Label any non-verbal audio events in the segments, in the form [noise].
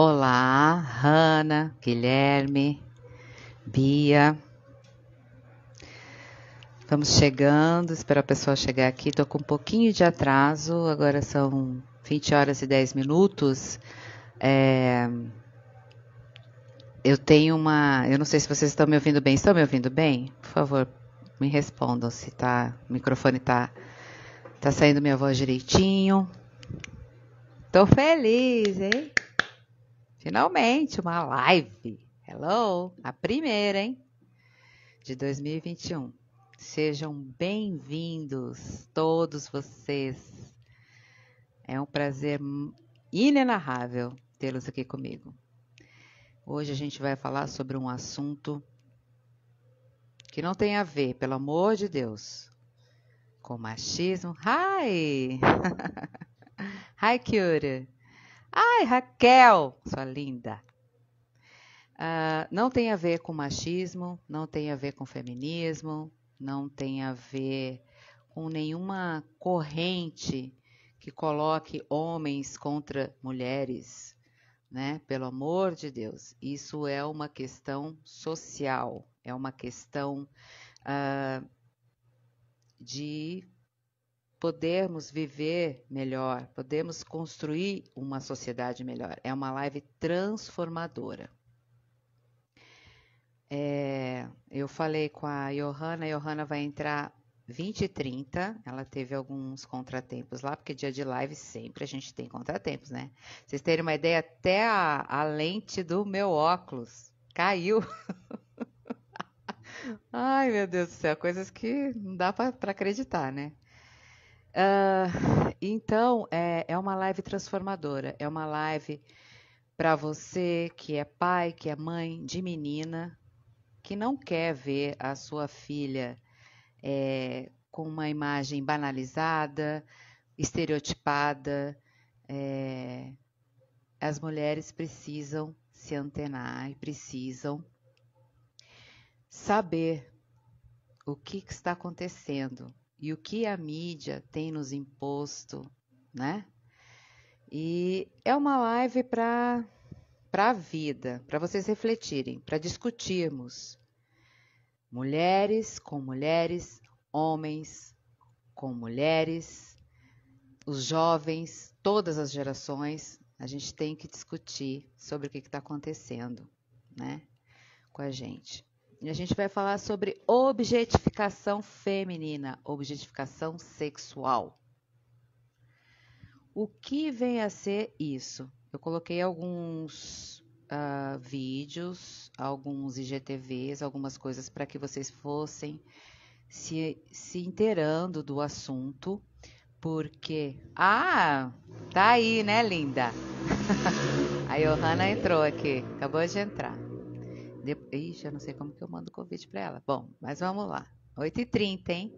Olá, Hanna, Guilherme, Bia. Estamos chegando, espero a pessoa chegar aqui. Estou com um pouquinho de atraso, agora são 20 horas e 10 minutos. É, eu tenho uma. Eu não sei se vocês estão me ouvindo bem. Estão me ouvindo bem? Por favor, me respondam se tá, o microfone está tá saindo minha voz direitinho. Tô feliz, hein? Finalmente, uma live. Hello, a primeira, hein? De 2021. Sejam bem-vindos, todos vocês. É um prazer inenarrável tê-los aqui comigo. Hoje a gente vai falar sobre um assunto que não tem a ver, pelo amor de Deus, com machismo. Hi! [laughs] Hi, Kyura! Ai, Raquel, sua linda. Uh, não tem a ver com machismo, não tem a ver com feminismo, não tem a ver com nenhuma corrente que coloque homens contra mulheres, né? Pelo amor de Deus, isso é uma questão social, é uma questão uh, de podermos viver melhor, podemos construir uma sociedade melhor. É uma live transformadora. É, eu falei com a Johanna, a Johanna vai entrar 20 e 30. Ela teve alguns contratempos lá, porque dia de live sempre a gente tem contratempos, né? Vocês terem uma ideia, até a, a lente do meu óculos caiu. [laughs] Ai, meu Deus do céu, coisas que não dá para acreditar, né? Uh, então, é, é uma live transformadora. É uma live para você que é pai, que é mãe de menina, que não quer ver a sua filha é, com uma imagem banalizada, estereotipada. É, as mulheres precisam se antenar e precisam saber o que, que está acontecendo e o que a mídia tem nos imposto, né? E é uma live para para a vida, para vocês refletirem, para discutirmos. Mulheres com mulheres, homens com mulheres, os jovens, todas as gerações, a gente tem que discutir sobre o que está acontecendo, né, com a gente. E a gente vai falar sobre objetificação feminina, objetificação sexual. O que vem a ser isso? Eu coloquei alguns uh, vídeos, alguns IGTVs, algumas coisas para que vocês fossem se, se inteirando do assunto, porque. Ah, tá aí, né, linda? [laughs] a Johanna entrou aqui, acabou de entrar. De... Ixi, eu não sei como que eu mando o convite para ela. Bom, mas vamos lá. 8h30, hein?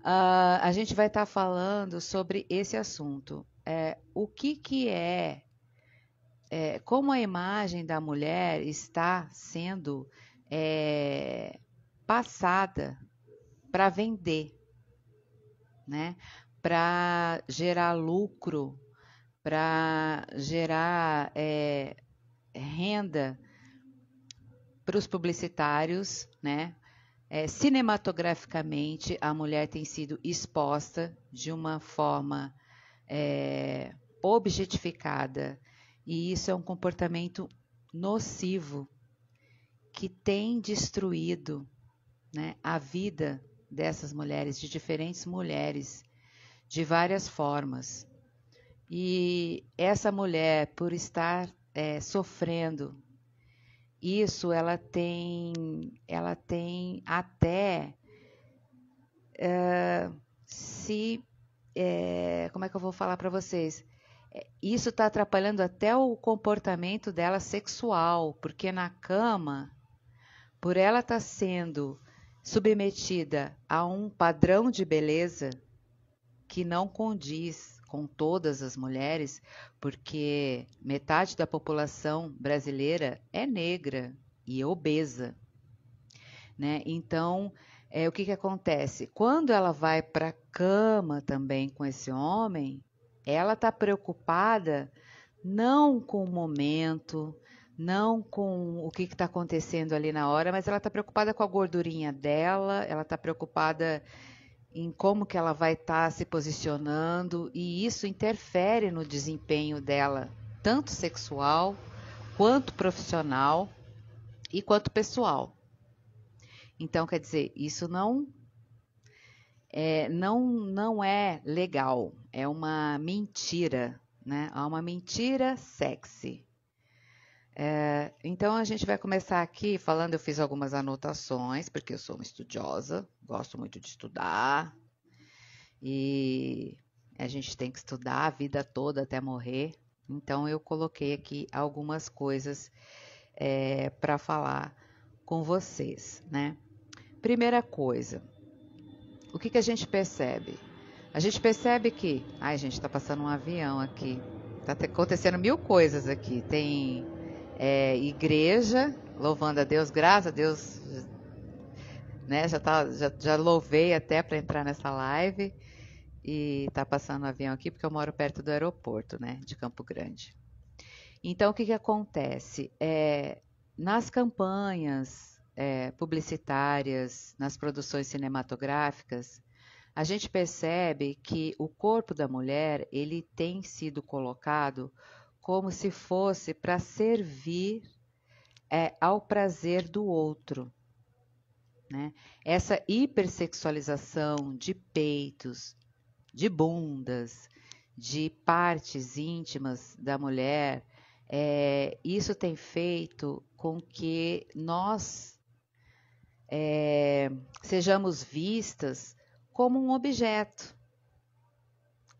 Uh, a gente vai estar tá falando sobre esse assunto. É, o que, que é, é, como a imagem da mulher está sendo é, passada para vender, né? para gerar lucro, para gerar é, renda para os publicitários, né? É, cinematograficamente, a mulher tem sido exposta de uma forma é, objetificada, e isso é um comportamento nocivo que tem destruído né, a vida dessas mulheres, de diferentes mulheres, de várias formas. E essa mulher, por estar é, sofrendo isso ela tem, ela tem até é, se, é, como é que eu vou falar para vocês? É, isso está atrapalhando até o comportamento dela sexual, porque na cama, por ela estar tá sendo submetida a um padrão de beleza que não condiz com todas as mulheres, porque metade da população brasileira é negra e obesa. Né? Então, é, o que, que acontece? Quando ela vai para a cama também com esse homem, ela está preocupada não com o momento, não com o que está acontecendo ali na hora, mas ela está preocupada com a gordurinha dela, ela está preocupada em como que ela vai estar tá se posicionando e isso interfere no desempenho dela, tanto sexual quanto profissional e quanto pessoal. Então, quer dizer, isso não é, não, não é legal, é uma mentira, né? É uma mentira sexy. É, então a gente vai começar aqui falando, eu fiz algumas anotações, porque eu sou uma estudiosa, gosto muito de estudar, e a gente tem que estudar a vida toda até morrer. Então eu coloquei aqui algumas coisas é, para falar com vocês, né? Primeira coisa, o que, que a gente percebe? A gente percebe que, ai gente, está passando um avião aqui, está acontecendo mil coisas aqui. Tem é, igreja, louvando a Deus, graças a Deus, né? Já, tá, já, já louvei até para entrar nessa live e tá passando um avião aqui porque eu moro perto do aeroporto, né, de Campo Grande. Então, o que, que acontece? É, nas campanhas é, publicitárias, nas produções cinematográficas, a gente percebe que o corpo da mulher ele tem sido colocado como se fosse para servir é, ao prazer do outro. Né? Essa hipersexualização de peitos, de bundas, de partes íntimas da mulher, é, isso tem feito com que nós é, sejamos vistas como um objeto,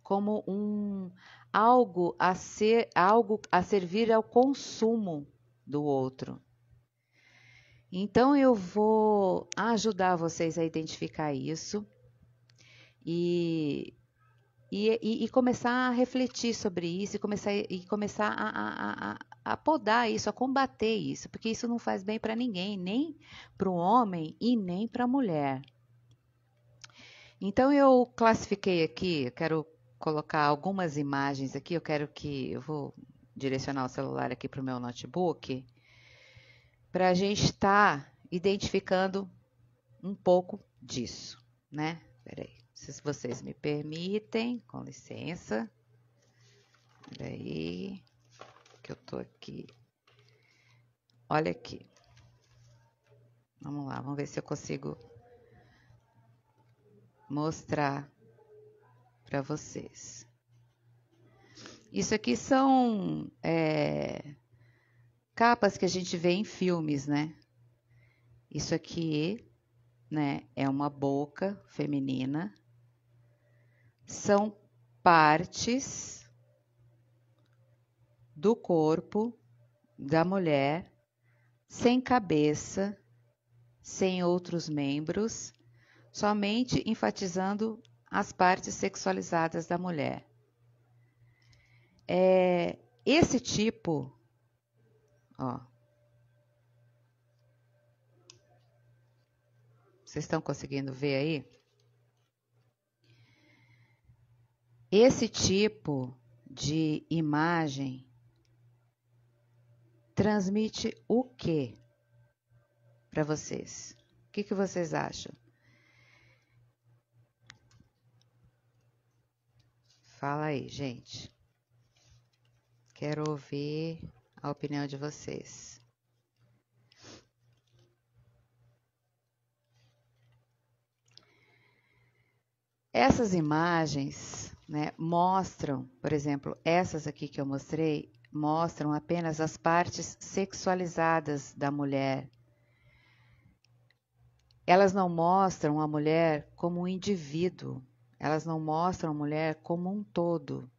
como um, algo a ser algo a servir ao consumo do outro. Então eu vou ajudar vocês a identificar isso e, e, e começar a refletir sobre isso e começar, e começar a, a, a, a podar isso, a combater isso, porque isso não faz bem para ninguém, nem para o homem e nem para a mulher. Então eu classifiquei aqui, quero colocar algumas imagens aqui. Eu quero que eu vou direcionar o celular aqui para o meu notebook para a gente estar tá identificando um pouco disso, né? Peraí, se vocês me permitem, com licença. Peraí, que eu tô aqui. Olha aqui. Vamos lá, vamos ver se eu consigo mostrar para vocês. Isso aqui são é, capas que a gente vê em filmes, né? Isso aqui, né, é uma boca feminina. São partes do corpo da mulher sem cabeça, sem outros membros, somente enfatizando as partes sexualizadas da mulher. É, esse tipo, ó, vocês estão conseguindo ver aí? Esse tipo de imagem transmite o que para vocês? O que, que vocês acham? Fala aí, gente. Quero ouvir a opinião de vocês. Essas imagens né, mostram, por exemplo, essas aqui que eu mostrei, mostram apenas as partes sexualizadas da mulher. Elas não mostram a mulher como um indivíduo, elas não mostram a mulher como um todo.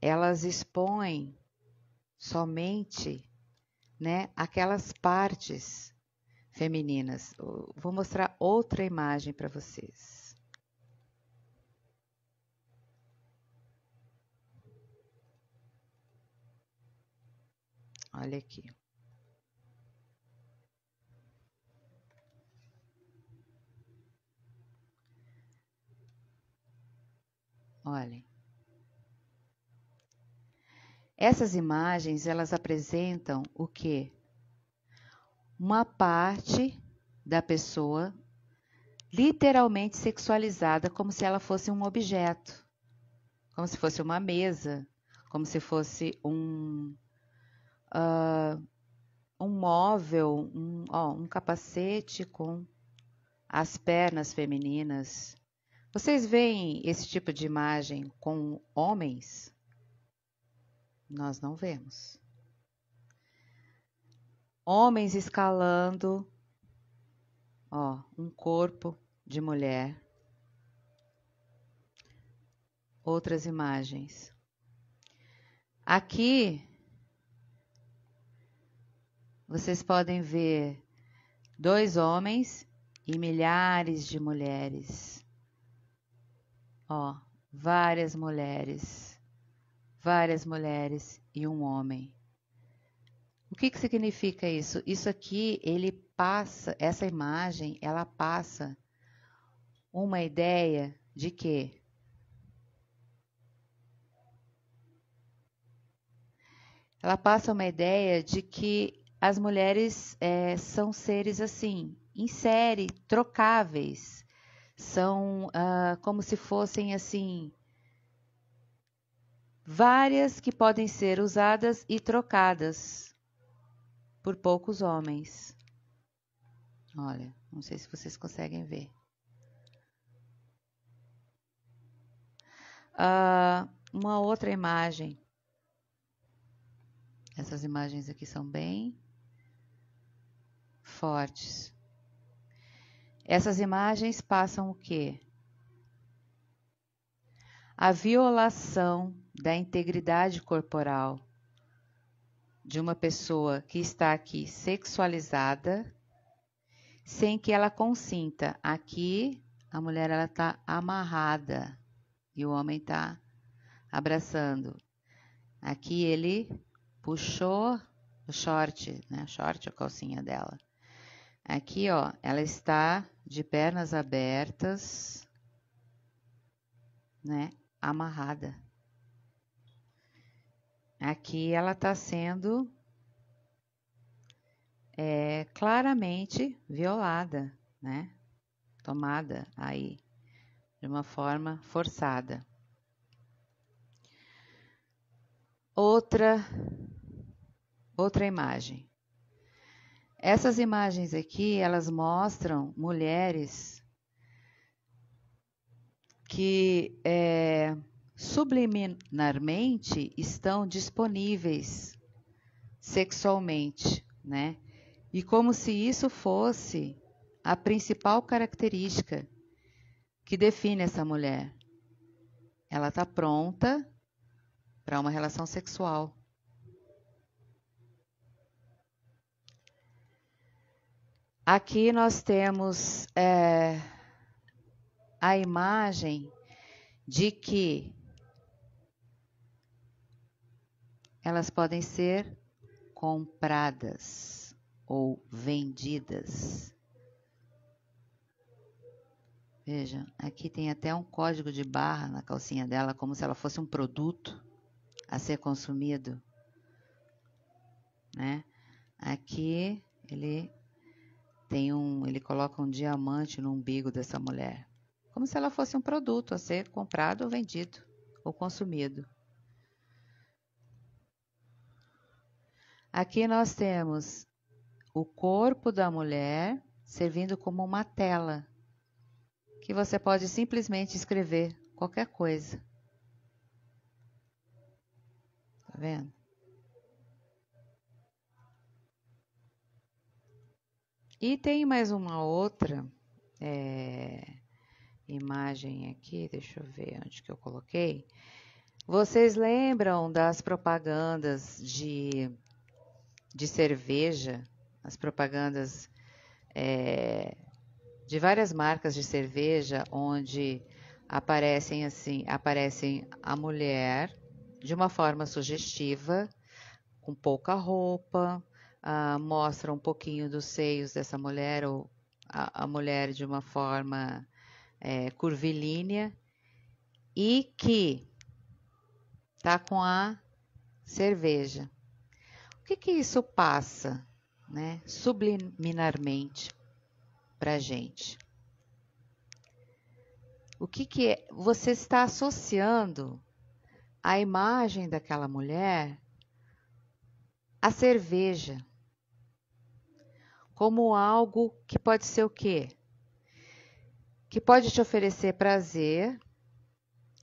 Elas expõem somente né, aquelas partes femininas. Vou mostrar outra imagem para vocês. Olha aqui. Olhem. Essas imagens, elas apresentam o que? Uma parte da pessoa literalmente sexualizada, como se ela fosse um objeto, como se fosse uma mesa, como se fosse um, uh, um móvel, um, ó, um capacete com as pernas femininas. Vocês veem esse tipo de imagem com homens? Nós não vemos. Homens escalando, ó, um corpo de mulher. Outras imagens. Aqui vocês podem ver dois homens e milhares de mulheres. Ó, várias mulheres, várias mulheres e um homem. O que, que significa isso? Isso aqui, ele passa, essa imagem, ela passa uma ideia de quê? Ela passa uma ideia de que as mulheres é, são seres assim, em série, trocáveis, são uh, como se fossem assim várias que podem ser usadas e trocadas por poucos homens. Olha, não sei se vocês conseguem ver. Uh, uma outra imagem. Essas imagens aqui são bem fortes. Essas imagens passam o quê? A violação da integridade corporal de uma pessoa que está aqui sexualizada, sem que ela consinta. Aqui a mulher ela está amarrada e o homem está abraçando. Aqui ele puxou o short, né? Short a calcinha dela. Aqui, ó, ela está de pernas abertas, né? Amarrada. Aqui ela está sendo é, claramente violada, né? Tomada aí de uma forma forçada. Outra outra imagem. Essas imagens aqui, elas mostram mulheres que é, subliminarmente estão disponíveis sexualmente, né? E como se isso fosse a principal característica que define essa mulher. Ela está pronta para uma relação sexual. Aqui nós temos é, a imagem de que elas podem ser compradas ou vendidas. Veja, aqui tem até um código de barra na calcinha dela, como se ela fosse um produto a ser consumido. Né? Aqui ele tem um, ele coloca um diamante no umbigo dessa mulher, como se ela fosse um produto a ser comprado ou vendido ou consumido. Aqui nós temos o corpo da mulher servindo como uma tela, que você pode simplesmente escrever qualquer coisa. Tá vendo? E tem mais uma outra é, imagem aqui, deixa eu ver onde que eu coloquei. Vocês lembram das propagandas de de cerveja, as propagandas é, de várias marcas de cerveja, onde aparecem assim, aparecem a mulher de uma forma sugestiva, com pouca roupa, uh, mostra um pouquinho dos seios dessa mulher, ou a, a mulher de uma forma é, curvilínea, e que está com a cerveja. O que, que isso passa, né, subliminarmente para gente? O que, que é? Você está associando a imagem daquela mulher à cerveja como algo que pode ser o quê? Que pode te oferecer prazer,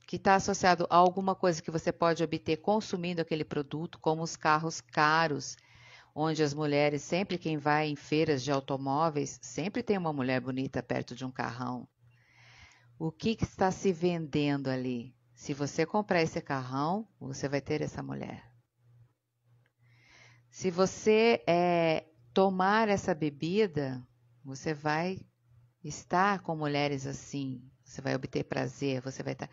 que está associado a alguma coisa que você pode obter consumindo aquele produto, como os carros caros, onde as mulheres, sempre quem vai em feiras de automóveis, sempre tem uma mulher bonita perto de um carrão. O que, que está se vendendo ali? Se você comprar esse carrão, você vai ter essa mulher. Se você é, tomar essa bebida, você vai estar com mulheres assim. Você vai obter prazer, você vai estar.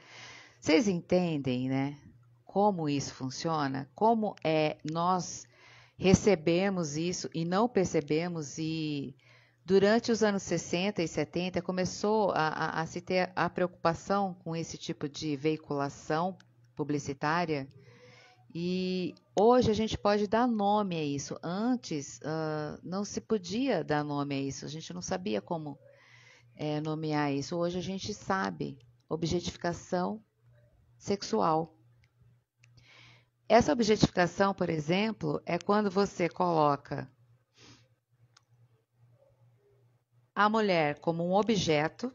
Vocês entendem, né? Como isso funciona? Como é nós recebemos isso e não percebemos e durante os anos 60 e 70 começou a, a, a se ter a preocupação com esse tipo de veiculação publicitária e hoje a gente pode dar nome a isso. Antes uh, não se podia dar nome a isso, a gente não sabia como é, nomear isso. Hoje a gente sabe objetificação sexual. Essa objetificação, por exemplo, é quando você coloca a mulher como um objeto,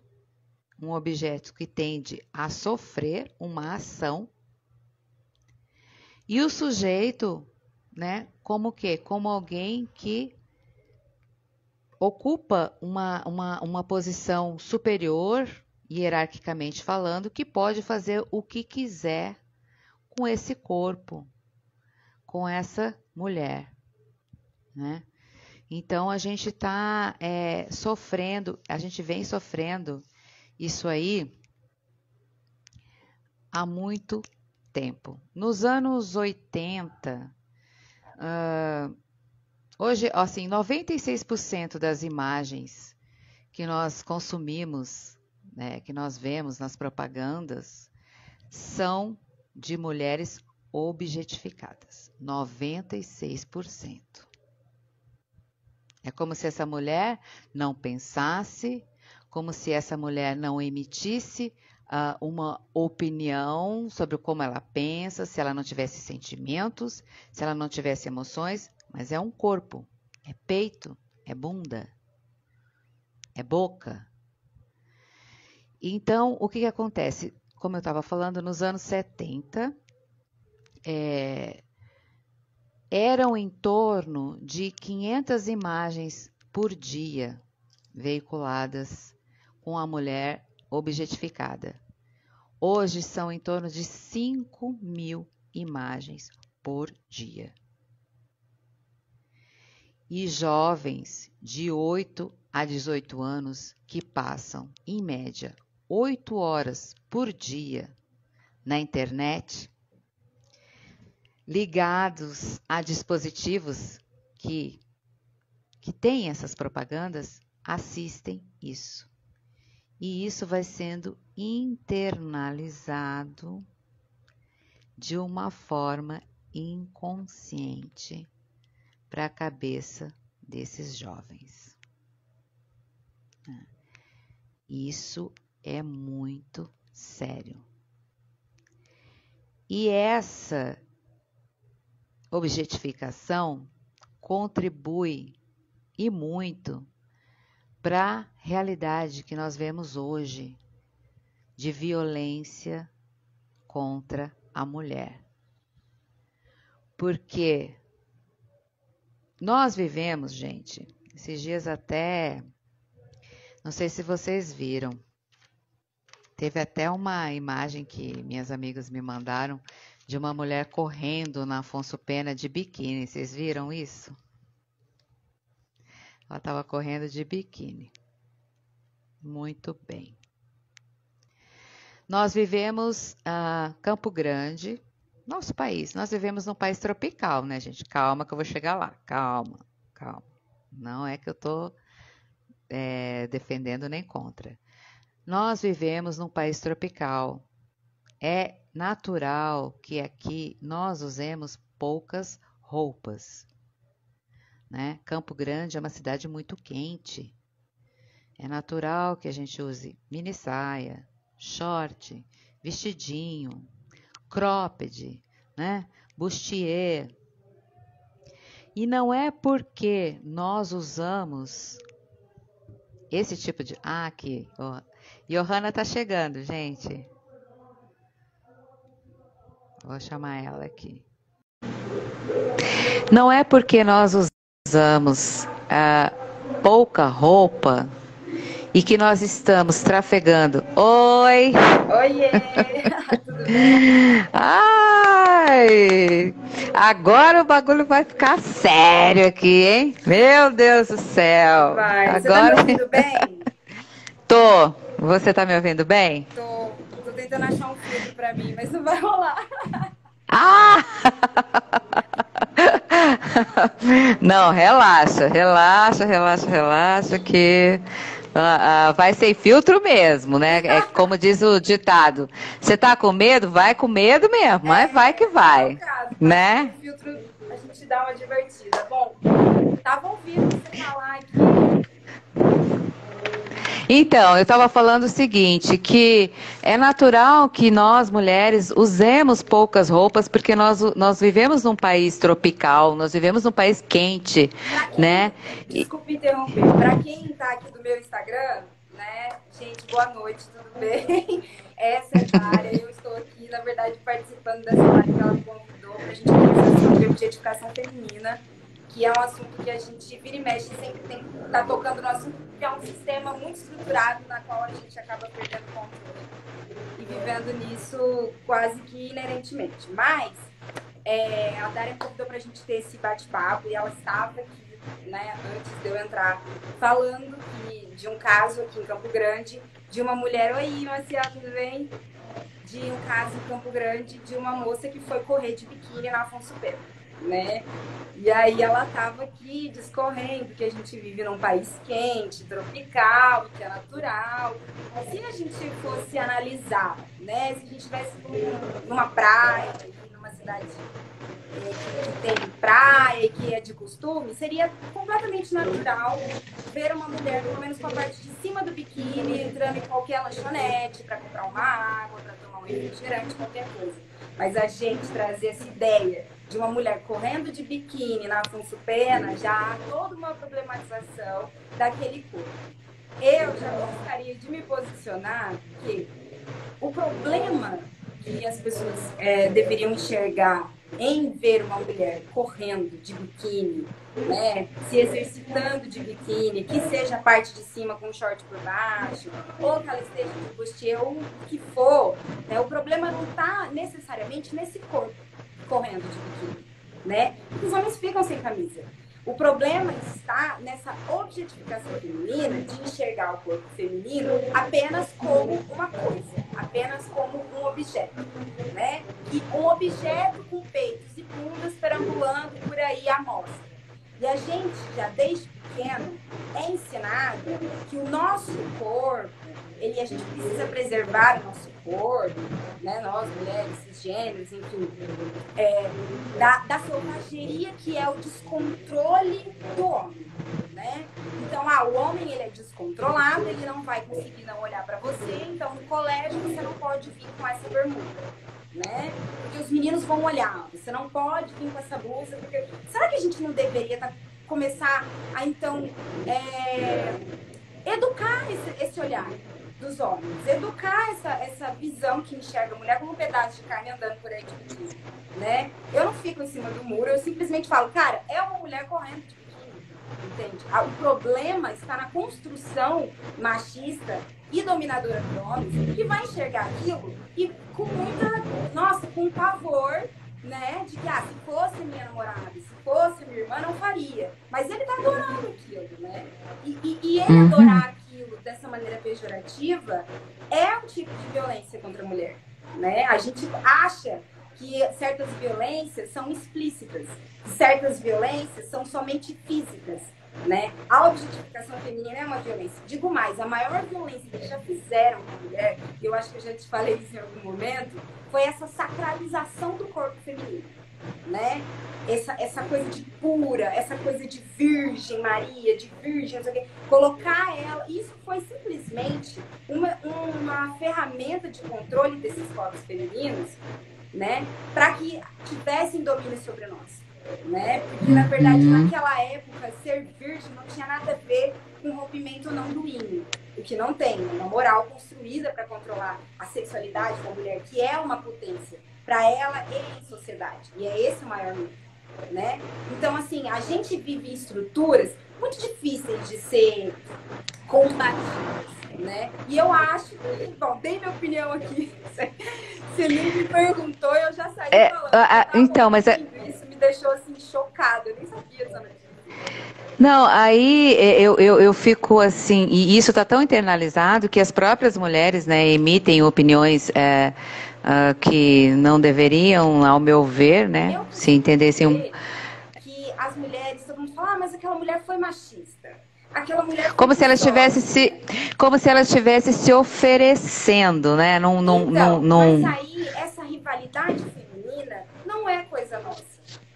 um objeto que tende a sofrer uma ação, e o sujeito, né, como que? Como alguém que ocupa uma, uma, uma posição superior hierarquicamente falando, que pode fazer o que quiser com esse corpo, com essa mulher, né? Então a gente está é, sofrendo, a gente vem sofrendo isso aí há muito tempo. Nos anos 80, uh, hoje, assim, 96% das imagens que nós consumimos né, que nós vemos nas propagandas são de mulheres objetificadas, 96%. É como se essa mulher não pensasse, como se essa mulher não emitisse uh, uma opinião sobre como ela pensa, se ela não tivesse sentimentos, se ela não tivesse emoções, mas é um corpo, é peito, é bunda, é boca, então, o que, que acontece? Como eu estava falando, nos anos 70, é, eram em torno de 500 imagens por dia veiculadas com a mulher objetificada. Hoje são em torno de 5 mil imagens por dia. E jovens de 8 a 18 anos que passam, em média, oito horas por dia na internet, ligados a dispositivos que, que têm essas propagandas, assistem isso. E isso vai sendo internalizado de uma forma inconsciente para a cabeça desses jovens. Isso é muito sério. E essa objetificação contribui e muito para a realidade que nós vemos hoje de violência contra a mulher. Porque nós vivemos, gente, esses dias até, não sei se vocês viram, Teve até uma imagem que minhas amigas me mandaram de uma mulher correndo na Afonso Pena de biquíni. Vocês viram isso? Ela estava correndo de biquíni. Muito bem. Nós vivemos uh, Campo Grande, nosso país. Nós vivemos num país tropical, né, gente? Calma que eu vou chegar lá. Calma, calma. Não é que eu estou é, defendendo nem contra. Nós vivemos num país tropical. É natural que aqui nós usemos poucas roupas. Né? Campo Grande é uma cidade muito quente. É natural que a gente use mini saia, short, vestidinho, cropped, né? bustier. E não é porque nós usamos esse tipo de. Ah, aqui. Ó. Johanna tá chegando, gente. Vou chamar ela aqui. Não é porque nós usamos ah, pouca roupa e que nós estamos trafegando. Oi! Oiê! [laughs] Tudo bem? Ai! Agora o bagulho vai ficar sério aqui, hein? Meu Deus do céu! Vai. Agora... Você tá me ouvindo bem? [laughs] Tô. Você tá me ouvindo bem? Tô. Tô tentando achar um filtro pra mim, mas não vai rolar. Ah! [laughs] Não, relaxa, relaxa, relaxa, relaxa, que ah, ah, vai sem filtro mesmo, né? É como diz o ditado. Você tá com medo? Vai com medo mesmo, mas vai que vai, Caso, né? Filtro a gente dá uma divertida. Bom, tava ouvindo você falar aqui. Então, eu estava falando o seguinte, que é natural que nós, mulheres, usemos poucas roupas, porque nós, nós vivemos num país tropical, nós vivemos num país quente, Pra quem, né? Desculpe interromper. Pra quem tá aqui do meu Instagram, né? Gente, boa noite, tudo bem? [laughs] Essa é a área. Eu estou aqui, na verdade, participando dessa live que ela convidou pra gente conversar sobre objetificação feminina, que é um assunto que a gente vira e mexe sempre tem tá tocando no assunto, porque é um sistema muito estruturado na qual a gente acaba perdendo controle e vivendo nisso quase que inerentemente. Mas é, a me convidou para a gente ter esse bate-papo e ela estava aqui, né, antes de eu entrar, falando que, de um caso aqui em Campo Grande, de uma mulher, oi, Marcial, tudo bem? De um caso em Campo Grande de uma moça que foi correr de biquíni na Afonso Pena, né? E aí ela estava aqui discorrendo que a gente vive num país quente, tropical, que é natural. Se a gente fosse analisar, né? Se a gente estivesse num- numa praia, numa cidade é, que tem praia que é de costume, seria completamente natural ver uma mulher, pelo menos com a parte de cima do biquíni, entrando em qualquer lanchonete para comprar uma água, para tomar um refrigerante, qualquer coisa. Mas a gente trazer essa ideia de uma mulher correndo de biquíni na Afonso Pena, já há toda uma problematização daquele corpo. Eu já gostaria de me posicionar que o problema que as pessoas é, deveriam enxergar em ver uma mulher correndo de biquíni, né, se exercitando de biquíni, que seja a parte de cima com short por baixo, ou que ela esteja de bustier, ou o que for, né, o problema não está necessariamente nesse corpo correndo de biquíni, né? Os homens ficam sem camisa. O problema está nessa objetificação feminina de enxergar o corpo feminino apenas como uma coisa, apenas como um objeto, né? E um objeto com peitos e bundas perambulando por aí à mostra. E a gente, já desde pequeno, é ensinado que o nosso corpo, ele, a gente precisa preservar o nosso corpo, né? Nós, mulheres, cisgêneros, enfim, é, da, da selvageria que é o descontrole do homem, né? Então, ah, o homem ele é descontrolado, ele não vai conseguir não olhar para você, então no colégio você não pode vir com essa bermuda, né? Porque os meninos vão olhar, você não pode vir com essa blusa, porque será que a gente não deveria tá, começar a então é, educar esse, esse olhar? Dos homens, educar essa, essa visão que enxerga a mulher como um pedaço de carne andando por aí de biquíni, né? Eu não fico em cima do muro, eu simplesmente falo, cara, é uma mulher correndo de biquíni, entende? Ah, O problema está na construção machista e dominadora dos homens, que vai enxergar aquilo e com muita, nossa, com pavor, né? De que, ah, se fosse minha namorada, se fosse minha irmã, não faria. Mas ele tá adorando aquilo, né? E, e, e ele Uhum. adorar aquilo dessa maneira pejorativa é um tipo de violência contra a mulher, né? A gente acha que certas violências são explícitas, certas violências são somente físicas, né? A objetificação feminina é uma violência. Digo mais, a maior violência que já fizeram com a mulher, eu acho que eu já te falei isso em algum momento, foi essa sacralização do corpo feminino. Né? Essa, essa coisa de pura, essa coisa de virgem Maria, de virgem, não sei o quê. colocar ela, isso foi simplesmente uma, uma ferramenta de controle desses corpos femininos, né? Para que tivessem domínio sobre nós, né? Porque na verdade uhum. naquela época ser virgem não tinha nada a ver com rompimento não do hino o que não tem, uma moral construída para controlar a sexualidade da mulher, que é uma potência para ela e em sociedade. E é esse o maior mito, né? Então, assim, a gente vive estruturas muito difíceis de ser combatidas, né? E eu acho, bom, dei minha opinião aqui. [laughs] Você nem me perguntou, eu já saí é, falando. A, a, então, mas é... isso me deixou assim chocada. Eu nem sabia dessa notícia. Não, aí eu, eu, eu fico assim, e isso está tão internalizado que as próprias mulheres né, emitem opiniões é, uh, que não deveriam, ao meu ver, né? Eu se entendessem um. Que as mulheres, todo mundo fala, ah, mas aquela mulher foi machista. Aquela mulher como se ela estivesse se como se ela estivesse se oferecendo né num, num, então, num, mas aí essa rivalidade feminina não é coisa nossa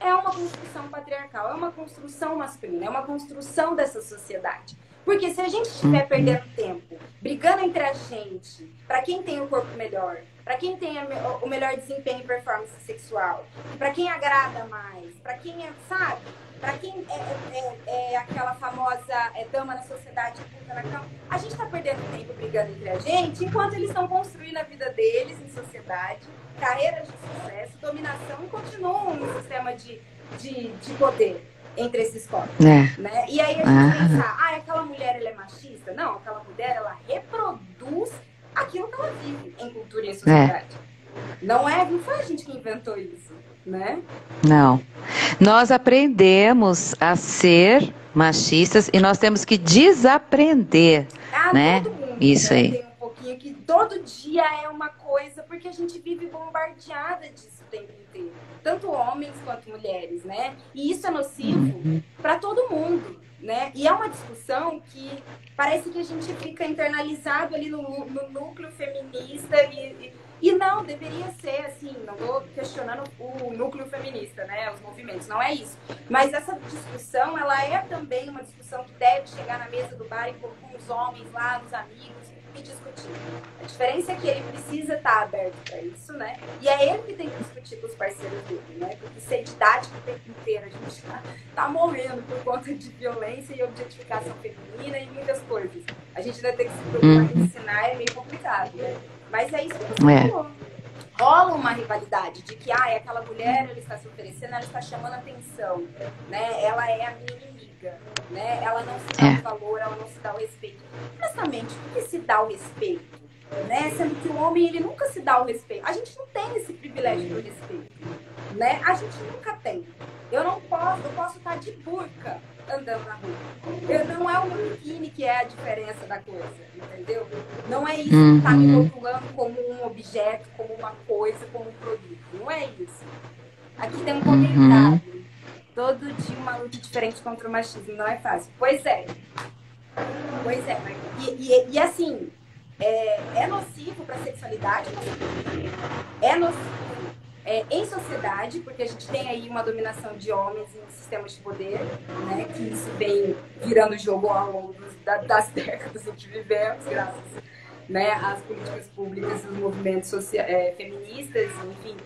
é uma construção patriarcal, é uma construção masculina, é uma construção dessa sociedade. Porque se a gente estiver uhum. perdendo tempo, brigando entre a gente, para quem tem o corpo melhor, para quem tem o melhor desempenho e performance sexual, para quem agrada mais, para quem é, sabe? Para quem é, é, é, é, aquela famosa é, dama na sociedade puta na cama, a gente está perdendo tempo brigando entre a gente, enquanto eles estão construindo a vida deles em sociedade, carreiras de sucesso, dominação e continuam no sistema de, de, de poder entre esses corpos. É. Né? E aí a gente ah. pensar, ah, aquela mulher ela é machista? Não, aquela mulher ela reproduz aquilo que ela em sociedade. É. Não é, não foi a gente que inventou isso, né? Não. Nós aprendemos a ser machistas e nós temos que desaprender, ah, né? Mundo, isso né? aí. Tem um pouquinho que todo dia é uma coisa, porque a gente vive bombardeada disso o tempo inteiro. Tanto homens quanto mulheres, né? E isso é nocivo uhum. para todo mundo, né? E é uma discussão que parece que a gente fica internalizado ali no, no núcleo feminista e, e, não, deveria ser assim, não estou questionando o núcleo feminista, né? Os movimentos, não é isso. Mas essa discussão, ela é também uma discussão que deve chegar na mesa do bar e com os homens lá, os amigos, e discutir. A diferença é que ele precisa estar aberto para isso, né? E é ele que tem que discutir com os parceiros dele, né? Porque ser didático o tempo inteiro, a gente tá, tá morrendo por conta de violência e objetificação feminina e muitas coisas. A gente ainda tem que se preocupar em uhum. ensinar, é meio complicado, né? Mas é isso que você é. falou rola uma rivalidade de que ah, aquela mulher ela está se oferecendo, ela está chamando atenção, né? Ela é a minha inimiga, né? Ela não se dá é. o valor, ela não se dá o respeito. Honestamente, por que se dá o respeito? Né? Sendo que o homem ele nunca se dá o respeito. A gente não tem esse privilégio do respeito, né? A gente nunca tem. Eu não posso, eu posso estar de burca andando na rua. Eu, não é o meu biquíni que é a diferença da coisa, entendeu? Não é isso uhum. que está me rotulando como um objeto, como uma coisa, como um produto. Não é isso. Aqui tem um comentário. Uhum. Todo dia uma luta diferente contra o machismo. Não é fácil. Pois é. Pois é. E, e, e assim, é, é nocivo para a sexualidade? É nocivo é, em sociedade, porque a gente tem aí uma dominação de homens em sistemas de poder, né, que isso vem virando jogo ao longo das [laughs] décadas em que vivemos, graças né, às políticas públicas e os movimentos é, feministas, enfim.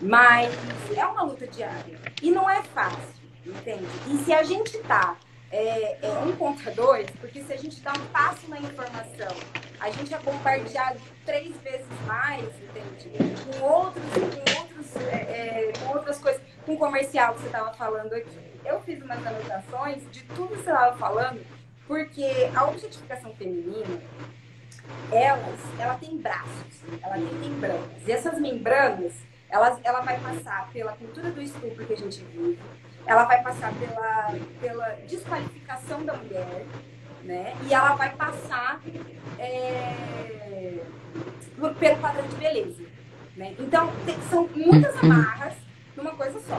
Mas é uma luta diária e não é fácil, entende? E se a gente está é, é, um contra dois, porque se a gente dá um passo na informação, a gente é bombardeado três vezes mais, entende? Com outros, com outros, é, é, com outras coisas, com o comercial que você estava falando aqui. Eu fiz umas anotações de tudo que você estava falando, porque a objetificação feminina, elas, ela tem braços, ela tem membranas. E essas membranas, elas, ela vai passar pela cultura do estupro que a gente vive, ela vai passar pela, pela desqualificação da mulher, né? E ela vai passar é, pelo padrão de beleza. Né? Então, tem, são muitas uhum. amarras numa coisa só.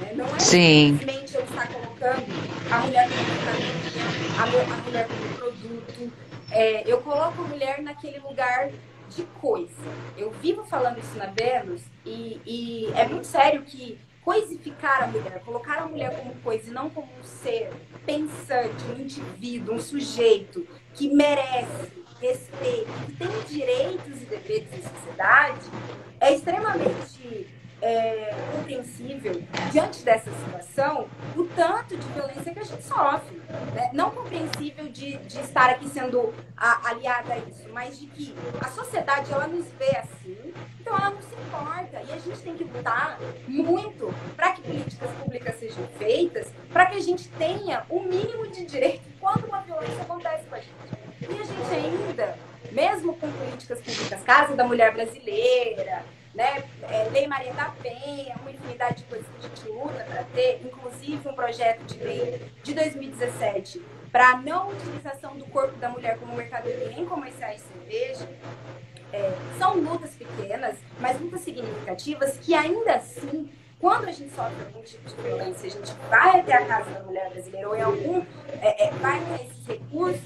Né? Não é Sim. simplesmente eu estar colocando a mulher como a, a mulher como produto. É, eu coloco a mulher naquele lugar de coisa. Eu vivo falando isso na Vênus e, e é muito sério que coisificar a mulher, colocar a mulher como coisa e não como um ser pensante, um indivíduo, um sujeito que merece respeito, que tem direitos e deveres em sociedade, é extremamente é, compreensível, diante dessa situação, o tanto de violência que a gente sofre. Né? Não compreensível de, de estar aqui sendo a, aliada a isso, mas de que a sociedade ela nos vê assim, então ela não se importa. E a gente tem que lutar muito para que políticas públicas sejam feitas, para que a gente tenha o mínimo de direito quando uma violência acontece com a gente. E a gente ainda, mesmo com políticas públicas, Casa da Mulher Brasileira, né? É, Lei Maria da Penha, uma infinidade de coisas que a gente luta para ter, inclusive um projeto de lei de 2017 para não utilização do corpo da mulher como mercadoria em comerciais de cerveja. É, são lutas pequenas, mas lutas significativas que ainda assim quando a gente sofre algum tipo de violência, a gente vai até a casa da mulher brasileira ou em algum, é, é, vai ter esses recursos,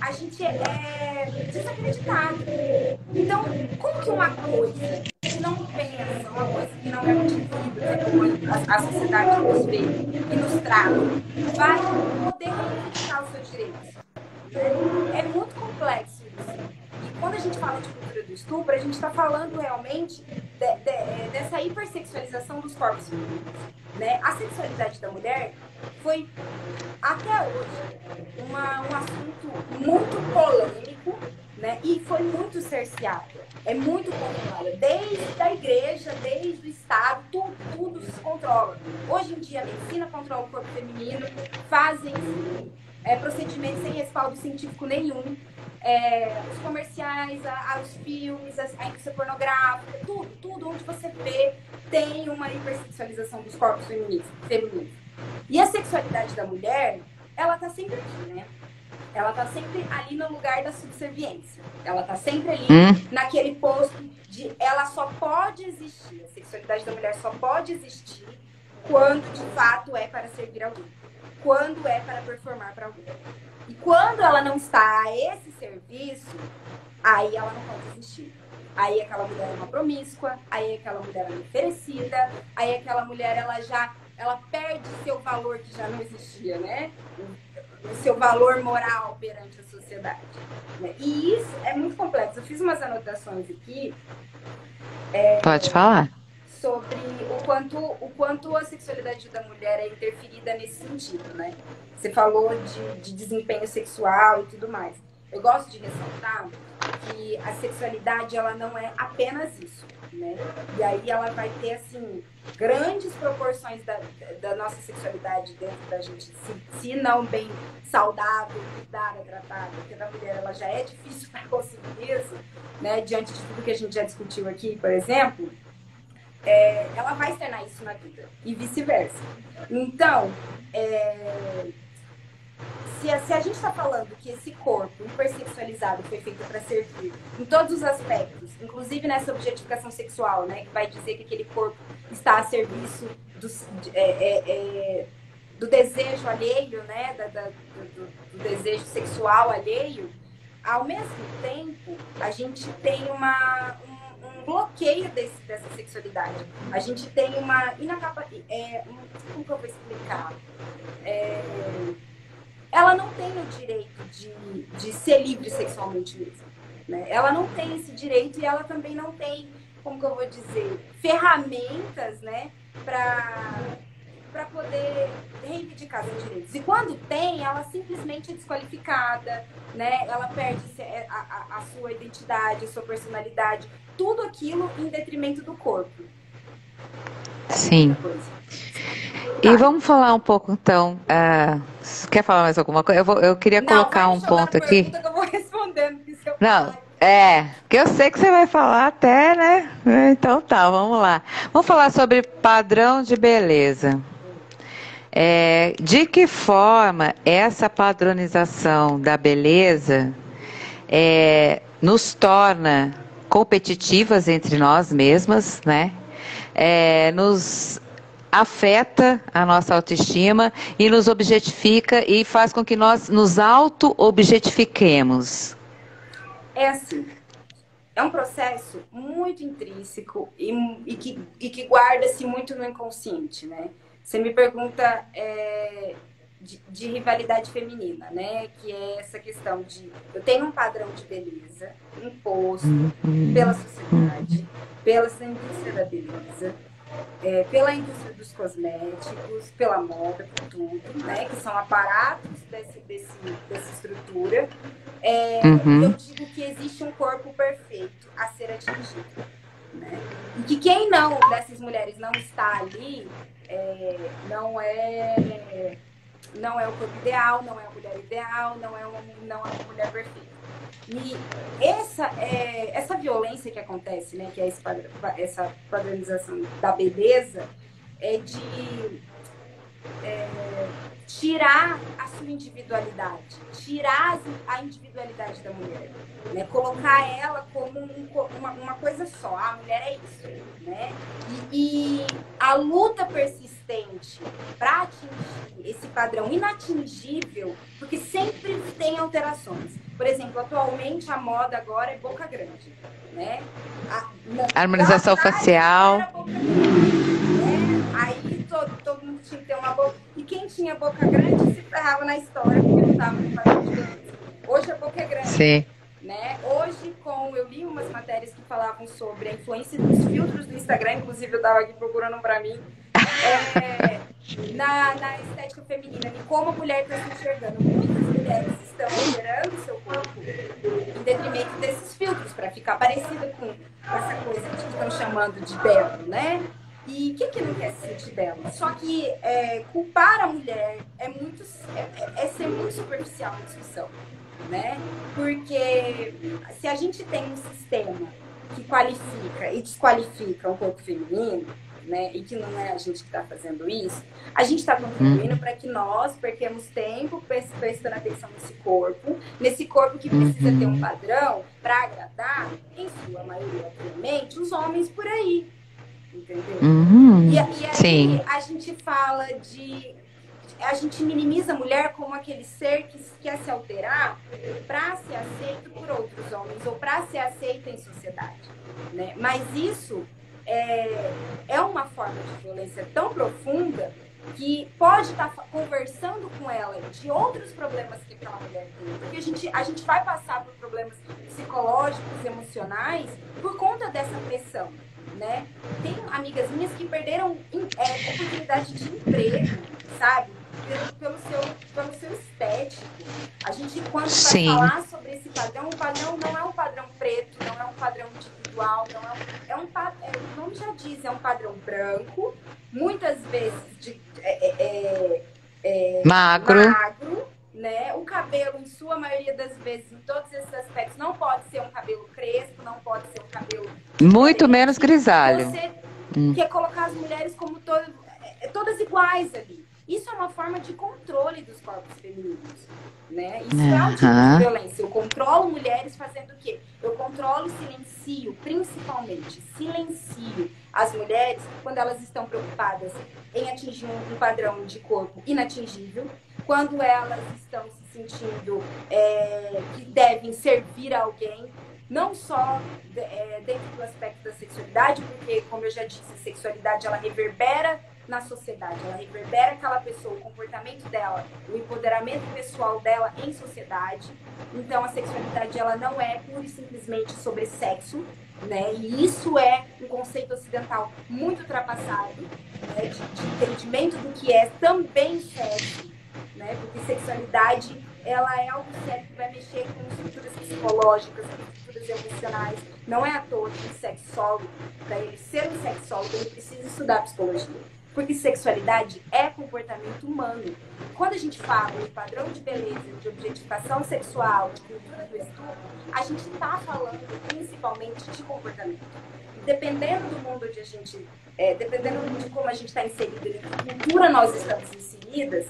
a gente é desacreditado. Então, como que uma coisa que não pensa, uma coisa que não é é como a, sociedade nos vê e nos trata, vai poder reivindicar os seus direitos? É muito complexo isso quando a gente fala de cultura do estupro, a gente está falando realmente de, de, dessa hipersexualização dos corpos femininos. Né? A sexualidade da mulher foi, até hoje, uma, um assunto muito polêmico né? e foi muito cerceado. É muito controlado. Desde a igreja, desde o Estado, tudo, tudo se controla. Hoje em dia, a medicina controla o corpo feminino, fazem é, procedimentos sem respaldo científico nenhum é, os comerciais, a, a, os filmes, a, a indústria pornográfica, tudo, tudo onde você vê tem uma hipersexualização dos corpos femininos. femininos. E a sexualidade da mulher, ela tá sempre aqui, né? Ela tá sempre ali no lugar da subserviência. Ela tá sempre ali hum. naquele posto de ela só pode existir, a sexualidade da mulher só pode existir quando de fato é para servir alguém. Quando é para performar para alguém. E quando ela não está a esse serviço, aí ela não pode existir. Aí aquela mulher é uma promíscua, aí aquela mulher é oferecida, aí aquela mulher ela já ela perde seu valor que já não existia, né? O seu valor moral perante a sociedade. Né? E isso é muito complexo. Eu fiz umas anotações aqui. É, Pode falar. Sobre o quanto, o quanto a sexualidade da mulher é interferida nesse sentido, né? Você falou de, de desempenho sexual e tudo mais. Eu gosto de ressaltar que a sexualidade ela não é apenas isso, né? E aí ela vai ter assim grandes proporções da, da nossa sexualidade dentro da gente, se, se não bem saudável, cuidada, tratada, porque da mulher ela já é difícil [laughs] para conseguir isso, né? Diante de tudo que a gente já discutiu aqui, por exemplo, é, ela vai externar isso na vida e vice-versa. Então, é, se a, se a gente está falando que esse corpo hipersexualizado foi feito para servir em todos os aspectos, inclusive nessa objetificação sexual, né, que vai dizer que aquele corpo está a serviço do, é, é, é, do desejo alheio, né, da, da, do, do, desejo sexual alheio, ao mesmo tempo, a gente tem uma, um, bloqueio desse, dessa sexualidade. A gente tem uma inacapacidade. É, como que eu vou explicar? É, ela não tem o direito de, de ser livre sexualmente mesmo. Né? Ela não tem esse direito e ela também não tem, como que eu vou dizer, ferramentas né, para poder reivindicar seus direitos. E quando tem, ela simplesmente é desqualificada, né? ela perde a, a, a sua identidade, a sua personalidade, tudo aquilo em detrimento do corpo. Sim. E vamos falar um pouco então. Uh, quer falar mais alguma coisa? Eu, vou, eu queria não, colocar um ponto aqui. Que eu vou respondendo, não, é, que eu sei que você vai falar até, né? Então tá, vamos lá. Vamos falar sobre padrão de beleza. É, de que forma essa padronização da beleza é, nos torna competitivas entre nós mesmas, né? É, nos afeta a nossa autoestima e nos objetifica e faz com que nós nos auto-objetifiquemos. É assim. é um processo muito intrínseco e, e que, que guarda-se muito no inconsciente, né? Você me pergunta é, de, de, rivalidade feminina, né? Que é essa questão de eu tenho um padrão de beleza imposto uhum. pela sociedade, pela indústria da beleza, é, pela indústria dos cosméticos, pela moda, por tudo, né? Que são aparatos desse, desse, dessa estrutura. É, uhum. Eu digo que existe um corpo perfeito a ser atingido. Né? E que quem não, dessas mulheres, não está ali, é, não é não é o corpo ideal, não é a mulher ideal, não é uma, não é uma mulher perfeita. E essa, é, essa violência que acontece, né, que é essa padronização da beleza, é de é, tirar a sua individualidade, tirar a individualidade da mulher, né? colocar ela como um, uma, uma, coisa só. A mulher é isso, né? E, e a luta persistente para atingir esse padrão inatingível, porque sempre tem alterações. Por exemplo, atualmente a moda agora é boca grande, né? A, na, Harmonização facial. Grande, né? Aí todo, todo mundo tinha que ter uma boca. E quem tinha boca grande se ferrava na história, porque não estava no padrão de. Hoje a boca é grande. Sim. Né? Hoje, com eu li umas matérias que falavam sobre a influência dos filtros do Instagram, inclusive eu estava aqui procurando para mim, é, na, na estética feminina, e como a mulher está se enxergando. Muitas mulheres estão alterando seu corpo em detrimento desses filtros, para ficar parecida com essa coisa que estão chamando de belo, né? E quem que não quer se sentir bela? Só que é, culpar a mulher é muito é, é, é ser muito superficial na discussão né? Porque se a gente tem um sistema que qualifica e desqualifica um corpo feminino, né, e que não é a gente que está fazendo isso, a gente está contribuindo uhum. para que nós percamos tempo prestando atenção nesse corpo, nesse corpo que precisa uhum. ter um uhum. padrão para agradar, em sua maioria, obviamente, os homens por aí. Entendeu? Uhum. E, e aí Sim. a gente fala de a gente minimiza a mulher como aquele ser que quer se alterar para ser aceito por outros homens ou para ser aceito em sociedade. Né? Mas isso é, é uma forma de violência tão profunda que pode estar tá conversando com ela de outros problemas que aquela mulher tem. Porque a gente, a gente vai passar por problemas psicológicos, emocionais, por conta dessa pressão. Né? Tem amigas minhas que perderam é, oportunidade de emprego, sabe? pelo, pelo, seu, pelo seu estético. A gente, quando vai falar sobre esse padrão, o padrão não é um padrão preto, não é um padrão individual, não é um, é um é, o nome já diz, é um padrão branco, muitas vezes de, é, é, é, é magro. magro né? O cabelo, em sua maioria das vezes, em todos esses aspectos, não pode ser um cabelo crespo, não pode ser um cabelo. Muito menos grisalho. Você hum. quer colocar as mulheres como to é, todas iguais ali. Isso é uma forma de controle dos corpos femininos. Né? Isso uhum. é um tipo de violência. Eu controlo mulheres fazendo o quê? Eu controlo e silencio, principalmente, silencio as mulheres quando elas estão preocupadas em atingir um padrão de corpo inatingível, quando elas estão se sentindo é, que devem servir a alguém, não só é, dentro do aspecto da sexualidade, porque, como eu já disse, a sexualidade ela reverbera na sociedade. Ela reverbera aquela pessoa, o comportamento dela, o empoderamento pessoal dela em sociedade. Então, a sexualidade ela não é pura e simplesmente sobre sexo, né? E isso é um conceito ocidental muito ultrapassado, né? de, de entendimento do que é também sexo, né? Porque sexualidade ela é algo sério que vai mexer com estruturas psicológicas, com estruturas emocionais. Não é à toa que um sexólogo, para ele ser um sexólogo, ele precisa estudar psicologia. Porque sexualidade é comportamento humano. Quando a gente fala de padrão de beleza, de objetificação sexual, de cultura do estupro, a gente está falando principalmente de comportamento. Dependendo do mundo onde a gente, é, dependendo de como a gente está inserido, de que cultura nós estamos inseridas,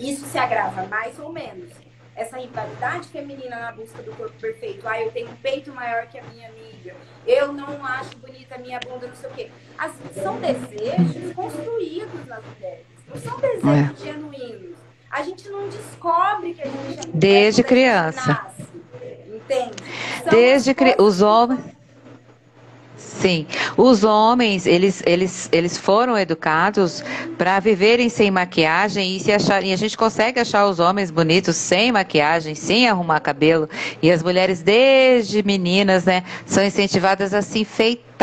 isso se agrava mais ou menos. Essa rivalidade feminina na busca do corpo perfeito. Ah, eu tenho um peito maior que a minha amiga. Eu não acho bonita a minha bunda, não sei o quê. As, são desejos construídos nas mulheres. Não são desejos é. genuínos. A gente não descobre que a gente é Desde criança. Nasce, entende? São Desde criança. Os homens Sim, os homens, eles, eles, eles foram educados para viverem sem maquiagem e, se achar, e a gente consegue achar os homens bonitos sem maquiagem, sem arrumar cabelo. E as mulheres, desde meninas, né, são incentivadas a se enfeitar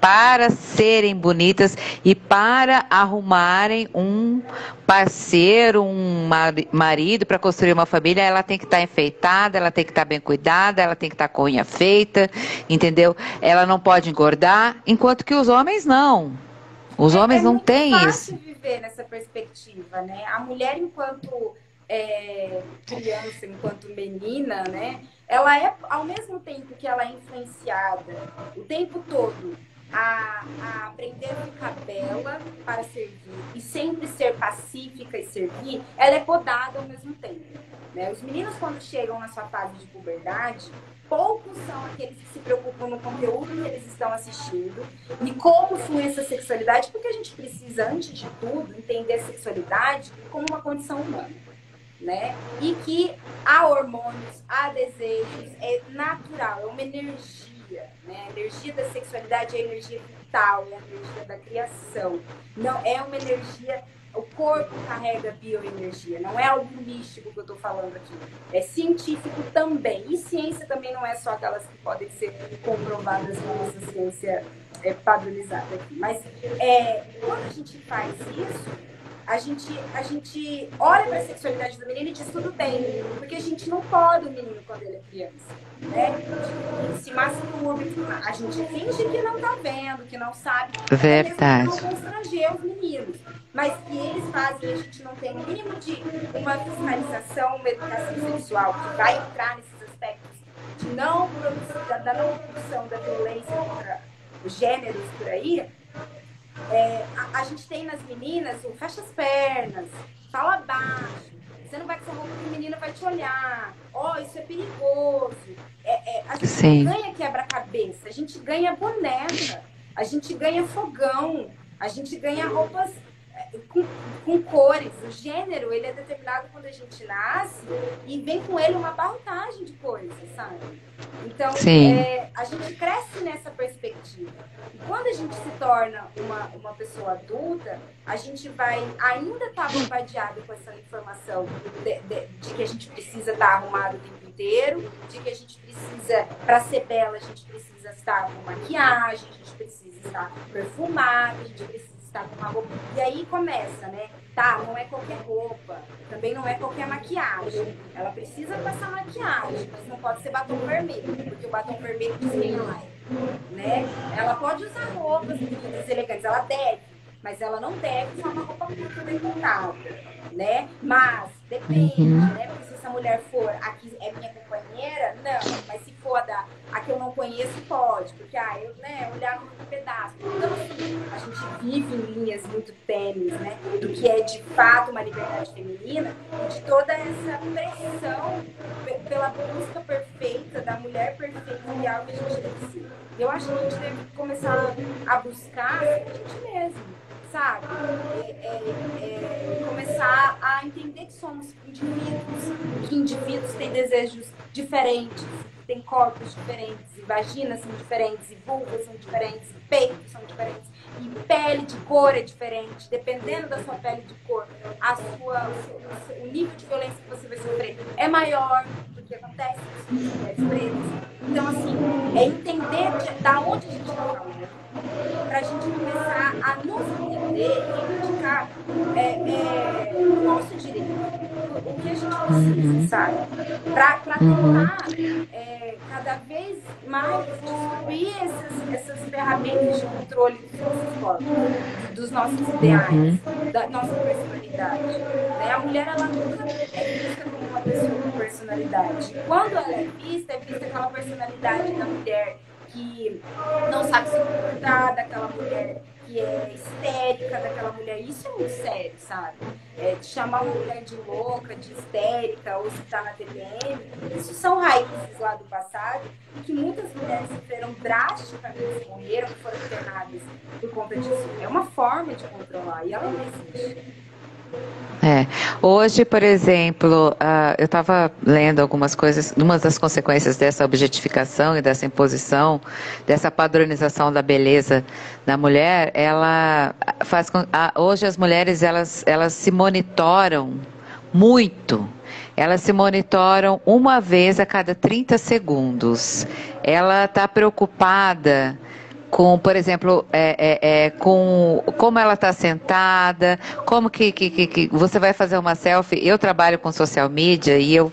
para serem bonitas e para arrumarem um parceiro, um marido para construir uma família, ela tem que estar tá enfeitada, ela tem que estar tá bem cuidada, ela tem que estar tá com unha feita, entendeu? Ela não pode engordar, enquanto que os homens não. Os é, homens é não têm isso. É fácil viver nessa perspectiva, né? A mulher enquanto é, criança, enquanto menina, né? Ela é, ao mesmo tempo que ela é influenciada o tempo todo a, a aprender a ficar bela para servir e sempre ser pacífica e servir, ela é podada ao mesmo tempo. Né? Os meninos, quando chegam na sua fase de puberdade, poucos são aqueles que se preocupam no conteúdo que eles estão assistindo e como flui essa sexualidade, porque a gente precisa, antes de tudo, entender a sexualidade como uma condição humana. Né? E que há hormônios, há desejos, é natural, é uma energia. Né? A energia da sexualidade é a energia vital, é a energia da criação. Não é uma energia. O corpo carrega bioenergia, não é algo místico que eu estou falando aqui. É científico também. E ciência também não é só aquelas que podem ser comprovadas com nossa ciência é, padronizada aqui. Mas é, quando a gente faz isso, a gente, a gente olha para a sexualidade do menino e diz tudo bem, porque a gente não pode o menino quando ele é criança, né? Se masturbe, a gente finge que não tá vendo, que não sabe. Verdade. Não constranger os meninos. Mas que eles fazem, a gente não tem o mínimo de uma fiscalização, uma educação sexual que vai entrar nesses aspectos de não produção, da, da não produção da violência contra os gêneros por aí, é, a, a, gente tem nas meninas o fecha as pernas, fala baixo, você não vai com essa roupa que o menino vai te olhar, ó, oh, isso é perigoso. É, é, a gente Sim. ganha quebra-cabeça, a gente ganha boneca, a gente ganha fogão, a gente ganha roupas com, com, cores. O gênero, ele é determinado quando a gente nasce e vem com ele uma barrotagem de coisas, sabe? Então, é, a gente cresce nessa perspectiva. E quando a gente se torna uma, uma pessoa adulta, a gente vai ainda estar tá bombardeado com essa informação de, de, de, que a gente precisa estar tá arrumado o tempo inteiro, de que a gente precisa, para ser bela, a gente precisa estar com maquiagem, a gente precisa estar perfumado, a gente precisa está com uma roupa. E aí começa, né? Tá, não é qualquer roupa, também não é qualquer maquiagem. Ela precisa passar maquiagem, mas não pode ser batom vermelho, porque o batom vermelho desvia lá. Né? Ela pode usar roupas elegantes, ela deve, mas ela não deve usar uma roupa muito decotada, né? Mas depende, uhum. né? Porque se essa mulher for, aqui é minha companheira, não, mas se for a, da, a que eu não conheço, pode, porque ah, eu, né, olhar no pedaço. Então, assim, a gente vive em linhas muito tênues, né? Do que é de fato uma liberdade feminina de toda essa pressão pela busca perfeita, da mulher perfeita e algo que a gente ser. Eu acho que a gente deve começar a buscar a gente mesmo sabe? É, é, é, começar a entender que somos indivíduos, que indivíduos têm desejos diferentes, têm corpos diferentes, e vaginas são diferentes, e vulvas são diferentes, e peitos são diferentes, e pele de cor é diferente. Dependendo da sua pele de cor, a sua, o, o nível de violência que você vai sofrer é maior do que acontece com mulheres pretas. Então, assim, é entender de, da onde a gente está para a gente começar a nos entender e indicar é, é, o nosso direito, o que a gente precisa, uhum. sabe? Para uhum. tentar é, cada vez mais destruir essas, essas ferramentas de controle dos nossos corpos, dos nossos ideais, uhum. da nossa personalidade. Né? A mulher, ela nunca é vista como uma pessoa com personalidade. Quando ela é vista, é vista aquela personalidade da mulher que não sabe se comportar, daquela mulher é histérica, daquela mulher. Isso é muito sério, sabe? É, de chamar uma mulher de louca, de histérica, ou se tá na TPM. Isso são raízes lá do passado que muitas mulheres sofreram drasticamente, morreram, foram internadas por conta disso. É uma forma de controlar e ela não existe. É. Hoje, por exemplo, uh, eu estava lendo algumas coisas, uma das consequências dessa objetificação e dessa imposição, dessa padronização da beleza da mulher, ela faz com, uh, hoje as mulheres elas, elas se monitoram muito. Elas se monitoram uma vez a cada 30 segundos. Ela está preocupada com, por exemplo, é, é, é, com como ela está sentada, como que, que, que, que, você vai fazer uma selfie. Eu trabalho com social media e eu,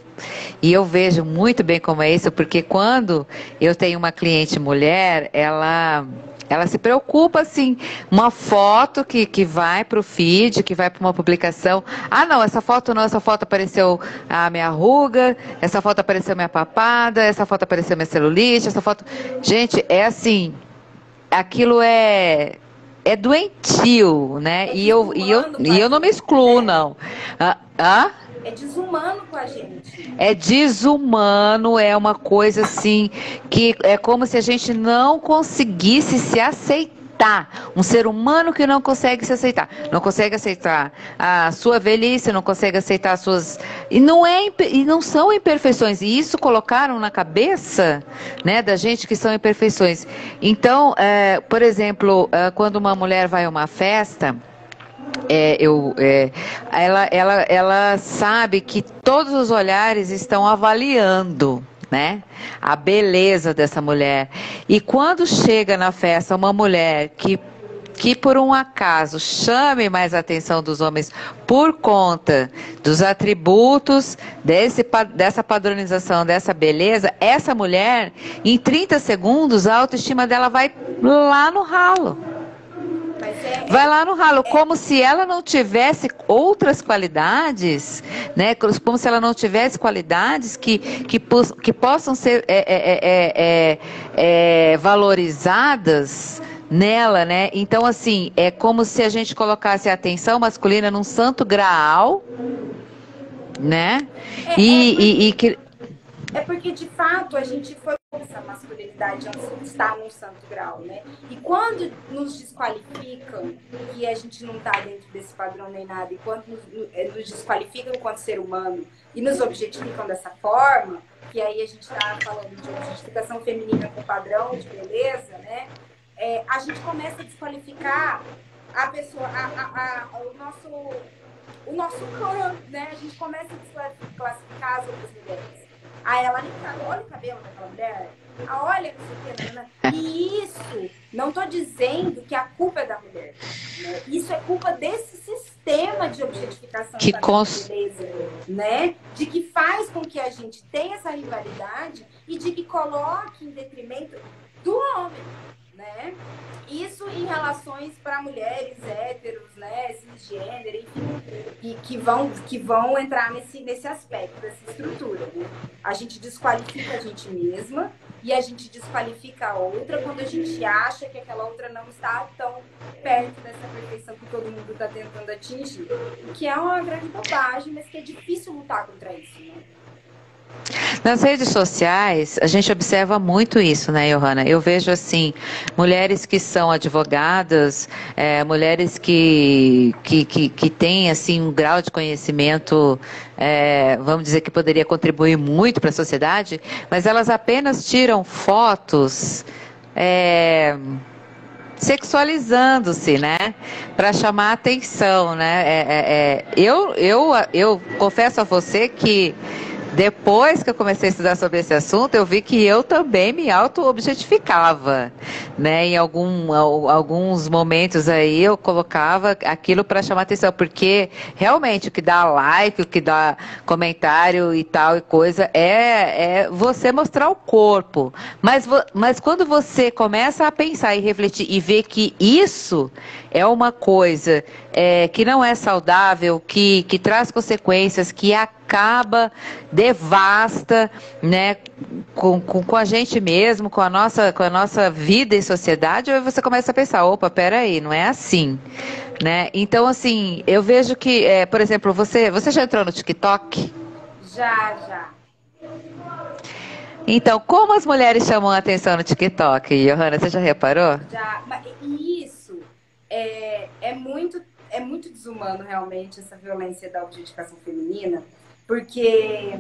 e eu vejo muito bem como é isso, porque quando eu tenho uma cliente mulher, ela ela se preocupa assim, uma foto que, que vai para o feed, que vai para uma publicação. Ah, não, essa foto não, essa foto apareceu a minha ruga, essa foto apareceu minha papada, essa foto apareceu minha celulite, essa foto. Gente, é assim, aquilo é é doentio, né? É e eu e eu e eu não me excluo, não. Ah, ah? É desumano com a gente. É desumano, é uma coisa assim que é como se a gente não conseguisse se aceitar aceitar. Um ser humano que não consegue se aceitar. Não consegue aceitar a sua velhice, não consegue aceitar as suas. E não, é, e não são imperfeições. E isso colocaram na cabeça né, da gente que são imperfeições. Então, é, por exemplo, é, quando uma mulher vai a uma festa. É, eu, é, ela, ela, ela sabe que todos os olhares estão avaliando né? A beleza dessa mulher. E quando chega na festa uma mulher que que por um acaso chame mais a atenção dos homens por conta dos atributos desse, dessa padronização, dessa beleza, essa mulher, em 30 segundos, a autoestima dela vai lá no ralo. É, Vai lá no ralo, é, como se ela não tivesse outras qualidades, né? Como se ela não tivesse qualidades que, que, que possam ser é é, é, é, é, valorizadas nela, né? Então, assim, é como se a gente colocasse a atenção masculina num santo graal, né? e, e, e que é porque, de fato, a gente foi essa masculinidade está num santo grau, né? E quando nos desqualificam, que a gente não está dentro desse padrão nem nada, e quando nos, eh, nos desqualificam enquanto ser humano e nos objetificam dessa forma, que aí a gente está falando de objetificação feminina com padrão de beleza, né? É, a gente começa a desqualificar a pessoa, a, a, a, o nosso o nosso clã, né? A gente começa a desclassificar as outras mulheres. Aí ela, olha o cabelo daquela mulher, ah, olha não sei o né? E isso, não estou dizendo que a culpa é da mulher. Né? Isso é culpa desse sistema de objetificação que da cons... beleza, né? De que faz com que a gente tenha essa rivalidade e de que coloque em detrimento do homem né? Isso em relações para mulheres héteros, né, cisgênero, enfim, e que vão, que vão entrar nesse, nesse aspecto, dessa estrutura. Né? A gente desqualifica a gente mesma e a gente desqualifica a outra quando a gente acha que aquela outra não está tão perto dessa perfeição que todo mundo está tentando atingir. Que é uma grande bobagem, mas que é difícil lutar contra isso, né? Nas redes sociais, a gente observa muito isso, né, Johanna? Eu vejo, assim, mulheres que são advogadas, é, mulheres que, que, que, que, têm, assim, um grau de conhecimento, é, vamos dizer, que poderia contribuir muito para a sociedade, mas elas apenas tiram fotos. É, sexualizando-se, né? Para chamar atenção, né? É, é, é, eu, eu, eu confesso a você que depois que eu comecei a estudar sobre esse assunto, eu vi que eu também me auto-objetificava, né? Em algum, alguns momentos aí eu colocava aquilo para chamar atenção, porque realmente o que dá like, o que dá comentário e tal e coisa é, é você mostrar o corpo. Mas, mas quando você começa a pensar e refletir e ver que isso é uma coisa é, que não é saudável, que, que traz consequências, que acaba, devasta, né, com, com, com, a gente mesmo, com a, nossa, com a nossa vida e sociedade, aí você começa a pensar, opa, peraí, não é assim. Né? Então, assim, eu vejo que, é, por exemplo, você, você já entrou no TikTok? Já, já. Então, como as mulheres chamam a atenção no TikTok, Johanna, você já reparou? Já, e isso é, é muito é muito desumano realmente essa violência da objetificação feminina, porque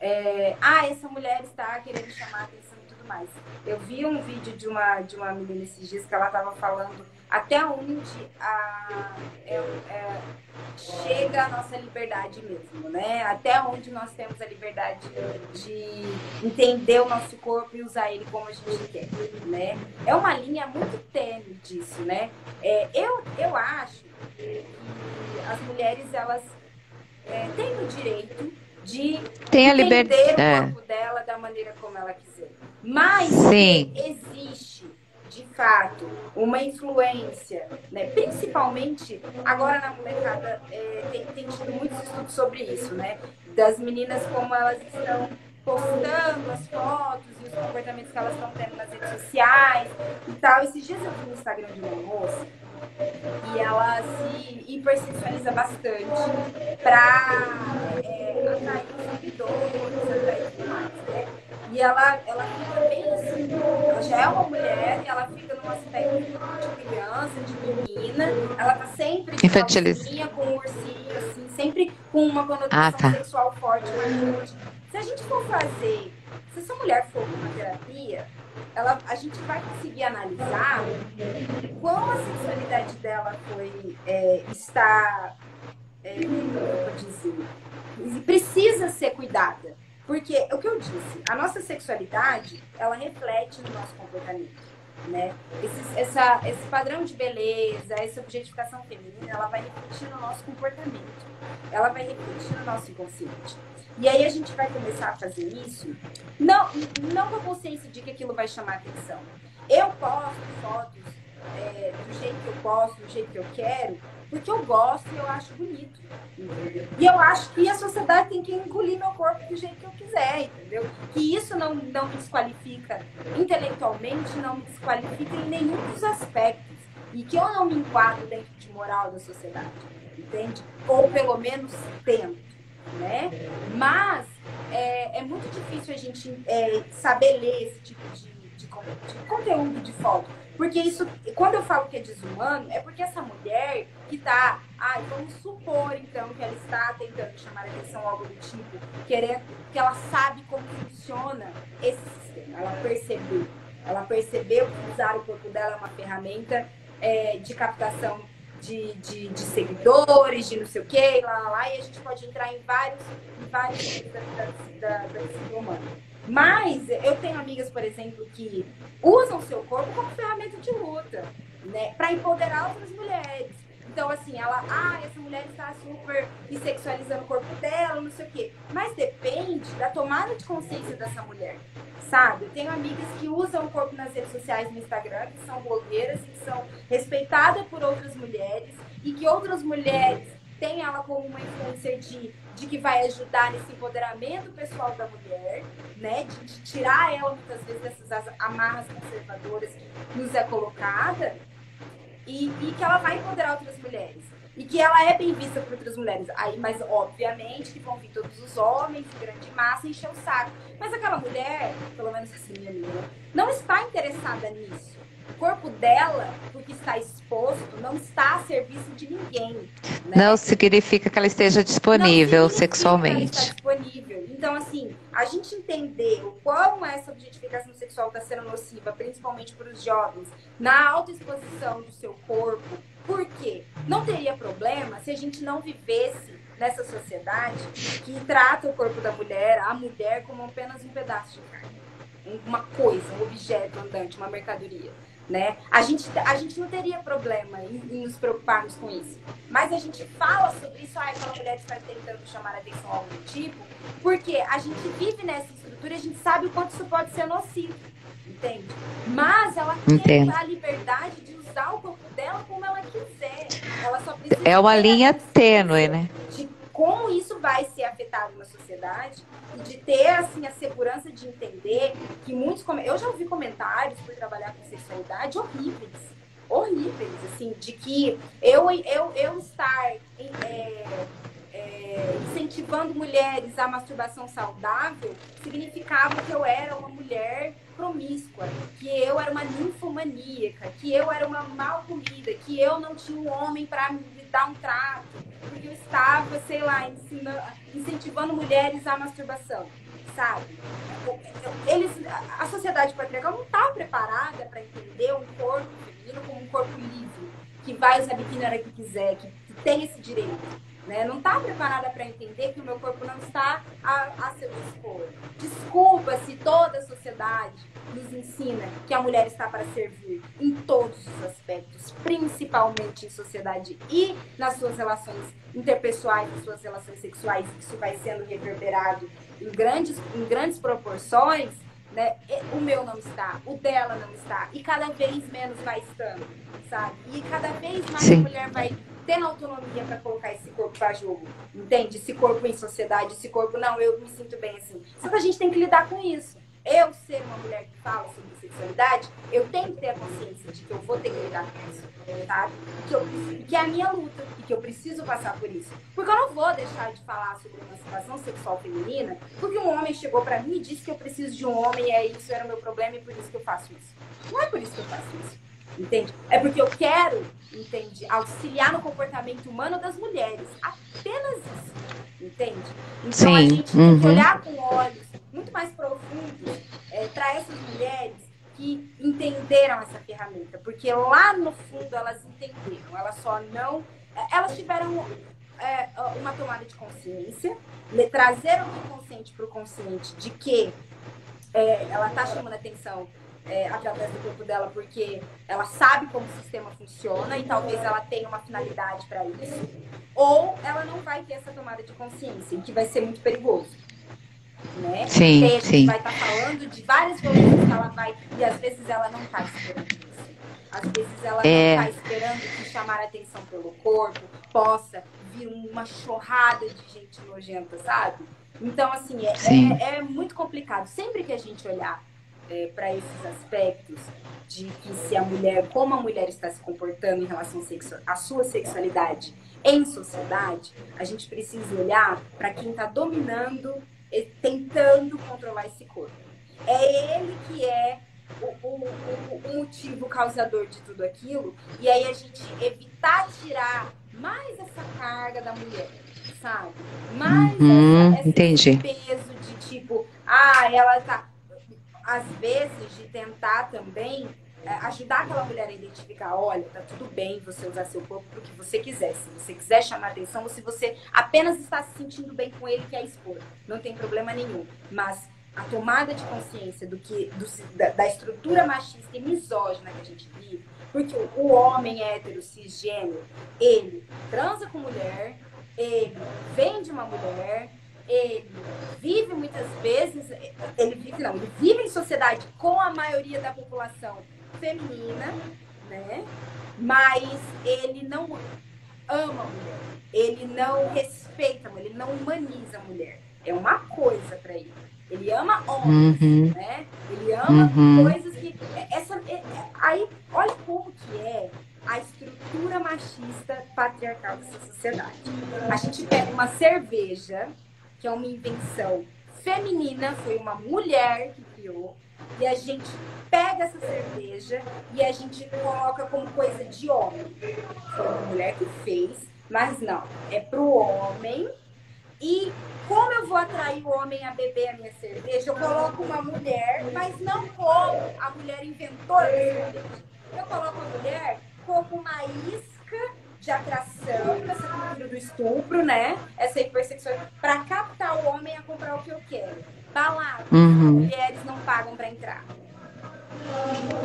é, ah, essa mulher está querendo chamar a atenção e tudo mais. Eu vi um vídeo de uma, de uma menina esses dias que ela estava falando até onde a, é, é, chega a nossa liberdade mesmo, né? Até onde nós temos a liberdade de entender o nosso corpo e usar ele como a gente quer, né? É uma linha muito tênue disso, né? É, eu, eu acho que as mulheres, elas é, têm o direito de Tem a liberdade. o é. corpo dela da maneira como ela quiser. Mas Sim. existe de fato, uma influência, né? principalmente agora na molecada, é, tem, tem tido muitos estudos sobre isso, né? Das meninas, como elas estão postando as fotos e os comportamentos que elas estão tendo nas redes sociais e tal. Esses dias eu vi no Instagram de uma moça e ela se hipersexualiza bastante para é, atrair os seguidores, atrair tudo mais, né? E ela, ela fica bem assim, ela já é uma mulher e ela fica num aspecto de criança, de menina, ela tá sempre de Infantiliza. com um ursinho, assim, sempre com uma conotação ah, tá. sexual forte, marcante. Se a gente for fazer, se essa mulher for uma terapia, ela, a gente vai conseguir analisar como a sexualidade dela foi, é, está, é, dizer, precisa ser cuidada. Porque o que eu disse, a nossa sexualidade, ela reflete no nosso comportamento, né? Esse, essa, esse padrão de beleza, essa objetificação feminina, ela vai refletir no nosso comportamento. Ela vai refletir no nosso inconsciente. E aí a gente vai começar a fazer isso, não, não com a consciência de que aquilo vai chamar atenção. Eu posto fotos é, do jeito que eu posto, do jeito que eu quero, porque eu gosto e eu acho bonito. Entendeu? E eu acho que a sociedade tem que engolir meu corpo do jeito que eu quiser, entendeu? Que isso não, não me desqualifica intelectualmente, não me desqualifica em nenhum dos aspectos. E que eu não me enquadro dentro de moral da sociedade, entende? Ou pelo menos tento, né? Mas é, é muito difícil a gente é, saber ler esse tipo de, de, de conteúdo de foto porque isso, quando eu falo que é desumano, é porque essa mulher que está, ai, vamos supor então que ela está tentando chamar a atenção algo do tipo, querendo, que ela sabe como funciona esse sistema, ela percebeu. Ela percebeu que usar o corpo dela é uma ferramenta é, de captação de, de, de, seguidores, de não sei o quê, lá, lá, lá, e a gente pode entrar em vários, em vários da, da, da, da humana. Mas eu tenho amigas, por exemplo, que usam seu corpo como ferramenta de luta, né? Para empoderar outras mulheres. Então, assim, ela, ah, essa mulher está super sexualizando o corpo dela, não sei o quê. Mas depende da tomada de consciência dessa mulher, sabe? Tenho amigas que usam o corpo nas redes sociais no Instagram, que são blogueiras e que são respeitadas por outras mulheres e que outras mulheres têm ela como uma influencer de de que vai ajudar nesse empoderamento pessoal da mulher, né? De, de tirar ela muitas vezes dessas amarras conservadoras que nos é colocada e, e que ela vai empoderar outras mulheres e que ela é bem vista por outras mulheres. Aí, mas obviamente que vão vir todos os homens grande massa encher o saco. Mas aquela mulher, pelo menos assim, minha amiga, não está interessada nisso corpo dela, porque está exposto, não está a serviço de ninguém. Né? Não significa que ela esteja disponível sexualmente. ela está disponível. Então, assim, a gente entender o quão essa objetificação sexual está sendo nociva, principalmente para os jovens, na autoexposição do seu corpo, por quê? Não teria problema se a gente não vivesse nessa sociedade que trata o corpo da mulher, a mulher, como apenas um pedaço de carne. Uma coisa, um objeto andante, uma mercadoria né? A gente, a gente não teria problema em, em, nos preocuparmos com isso. Mas a gente fala sobre isso, ah, aquela mulher está tentando chamar a atenção a algum tipo, porque a gente vive nessa estrutura e a gente sabe o quanto isso pode ser nocivo, entende? Mas ela tem a liberdade de usar o corpo dela como ela quiser. Ela só precisa é uma linha tênue, né? Como isso vai ser afetado na sociedade e de ter assim a segurança de entender que muitos eu já ouvi comentários por trabalhar com sexualidade horríveis horríveis assim de que eu eu, eu estar é, é, incentivando mulheres à masturbação saudável significava que eu era uma mulher promíscua, que eu era uma ninfomaníaca, que eu era uma mal comida, que eu não tinha um homem para me dar um trato, porque eu estava, sei lá, ensinando, incentivando mulheres à masturbação, sabe? Eles, a sociedade patriarcal não está preparada para entender um corpo feminino como um corpo livre, que vai usar biquíni na hora que quiser, que, que tem esse direito né? Não está preparada para entender que o meu corpo não está a, a seu dispor. Desculpa se toda a sociedade nos ensina que a mulher está para servir em todos os aspectos, principalmente em sociedade e nas suas relações interpessoais, nas suas relações sexuais, isso vai sendo reverberado em grandes, em grandes proporções. Né? O meu não está, o dela não está, e cada vez menos vai estando, sabe? E cada vez mais Sim. a mulher vai tendo autonomia para colocar esse corpo para jogo, entende? Esse corpo em sociedade, esse corpo, não, eu me sinto bem assim. Só que a gente tem que lidar com isso. Eu ser uma mulher que fala sobre sexualidade, eu tenho que ter a consciência de que eu vou ter que lidar com isso, tá? Que, eu, que é a minha luta e que eu preciso passar por isso. Porque eu não vou deixar de falar sobre emancipação sexual feminina porque um homem chegou para mim e disse que eu preciso de um homem e é isso era o meu problema e por isso que eu faço isso. Não é por isso que eu faço isso entende? É porque eu quero, entende, auxiliar no comportamento humano das mulheres. Apenas isso, entende? Então Sim. a gente uhum. tem que uhum. olhar com olhos muito mais profundos é, para essas mulheres que entenderam essa ferramenta, porque lá no fundo elas entenderam, elas só não, é, elas tiveram é, uma tomada de consciência, trazeram o inconsciente para o consciente de que é, ela está chamando atenção é, através do corpo dela porque ela sabe como o sistema funciona e talvez ela tenha uma finalidade para isso. Ou ela não vai ter essa tomada de consciência, que vai ser muito perigoso. Né? Sim, a gente sim. vai estar tá falando de várias violências que ela vai. E às vezes ela não está esperando isso. Às vezes ela é... não está esperando que chamar a atenção pelo corpo possa vir uma chorrada de gente nojenta, sabe? Então, assim, é, é, é muito complicado. Sempre que a gente olhar é, para esses aspectos de que se a mulher, como a mulher está se comportando em relação à sua sexualidade em sociedade, a gente precisa olhar para quem está dominando e tentando controlar esse corpo. É ele que é o, o, o, o motivo causador de tudo aquilo, e aí a gente evitar tirar mais essa carga da mulher, sabe? Mais uhum, essa, esse peso de tipo, ah, ela tá às vezes, de tentar também é, ajudar aquela mulher a identificar, olha, tá tudo bem você usar seu corpo para o que você quiser. Se você quiser chamar atenção, ou se você apenas está se sentindo bem com ele, quer expor. Não tem problema nenhum. Mas a tomada de consciência do que do, da, da, estrutura machista e misógina que a gente vive, porque o, o homem hétero, cisgênero, ele transa com mulher, ele vende uma mulher, ele vive muitas vezes, ele vive não, ele vive em sociedade com a maioria da população feminina, né? Mas ele não ama a mulher, ele não respeita a mulher, ele não humaniza a mulher. É uma coisa para ele. Ele ama homens, uhum. né? Ele ama uhum. coisas que essa é, é, aí olha como que é a estrutura machista patriarcal dessa sociedade. A gente pega uma cerveja que é uma invenção feminina, foi uma mulher que criou, e a gente pega essa cerveja e a gente coloca como coisa de homem. Foi uma mulher que fez, mas não, é pro homem. E como eu vou atrair o homem a beber a minha cerveja, eu coloco uma mulher, mas não como a mulher inventora da cerveja. Eu coloco a mulher como uma isca de atração nessa cultura do estupro, né? Essa hipersexualidade, para captar o homem a comprar o que eu quero. Baladas, uhum. mulheres não pagam para entrar.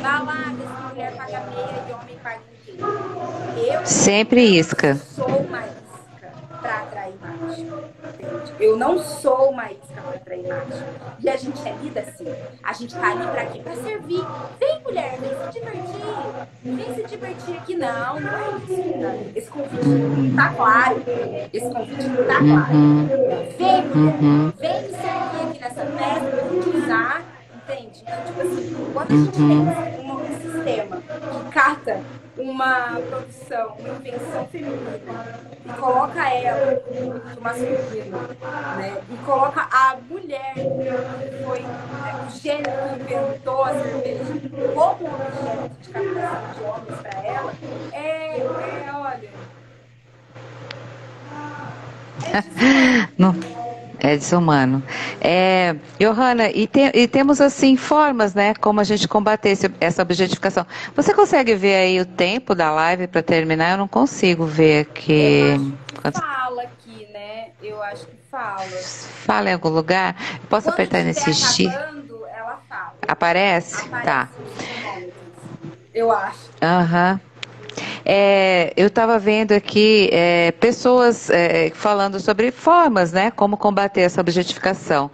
Baladas, mulher paga meia e homem paga inteiro. Eu sempre isca. Sou uma isca para atrair macho. Eu não sou uma atrair macho. E a gente é lida assim. A gente tá ali para quê? Para servir. Vem, mulher, vem se divertir. Vem se divertir aqui. Não, não é isso. Esse convite não tá claro. Esse convite não tá claro. Vem, mulher, vem me servir aqui nessa festa pra gente usar. Entende? Então, tipo assim, quando a gente tem um sistema que cata uma produção, uma invenção feminina e coloca ela no masculino, né? E coloca a mulher que foi né, o gênero que inventou a cerveja como um objeto de captação de homens para ela, é, é, olha, [laughs] Não. É desumano. É, Johanna, e, te, e, temos assim formas, né, como a gente combater esse, essa objetificação. Você consegue ver aí o tempo da live para terminar? Eu não consigo ver aqui. Fala aqui, né? Eu acho que fala. Fala em algum lugar? Posso Quando apertar nesse X? ela fala. Aparece? Aparece tá. Eu acho. Aham. Uhum. É, eu estava vendo aqui é, pessoas é, falando sobre formas, né, como combater essa objetificação.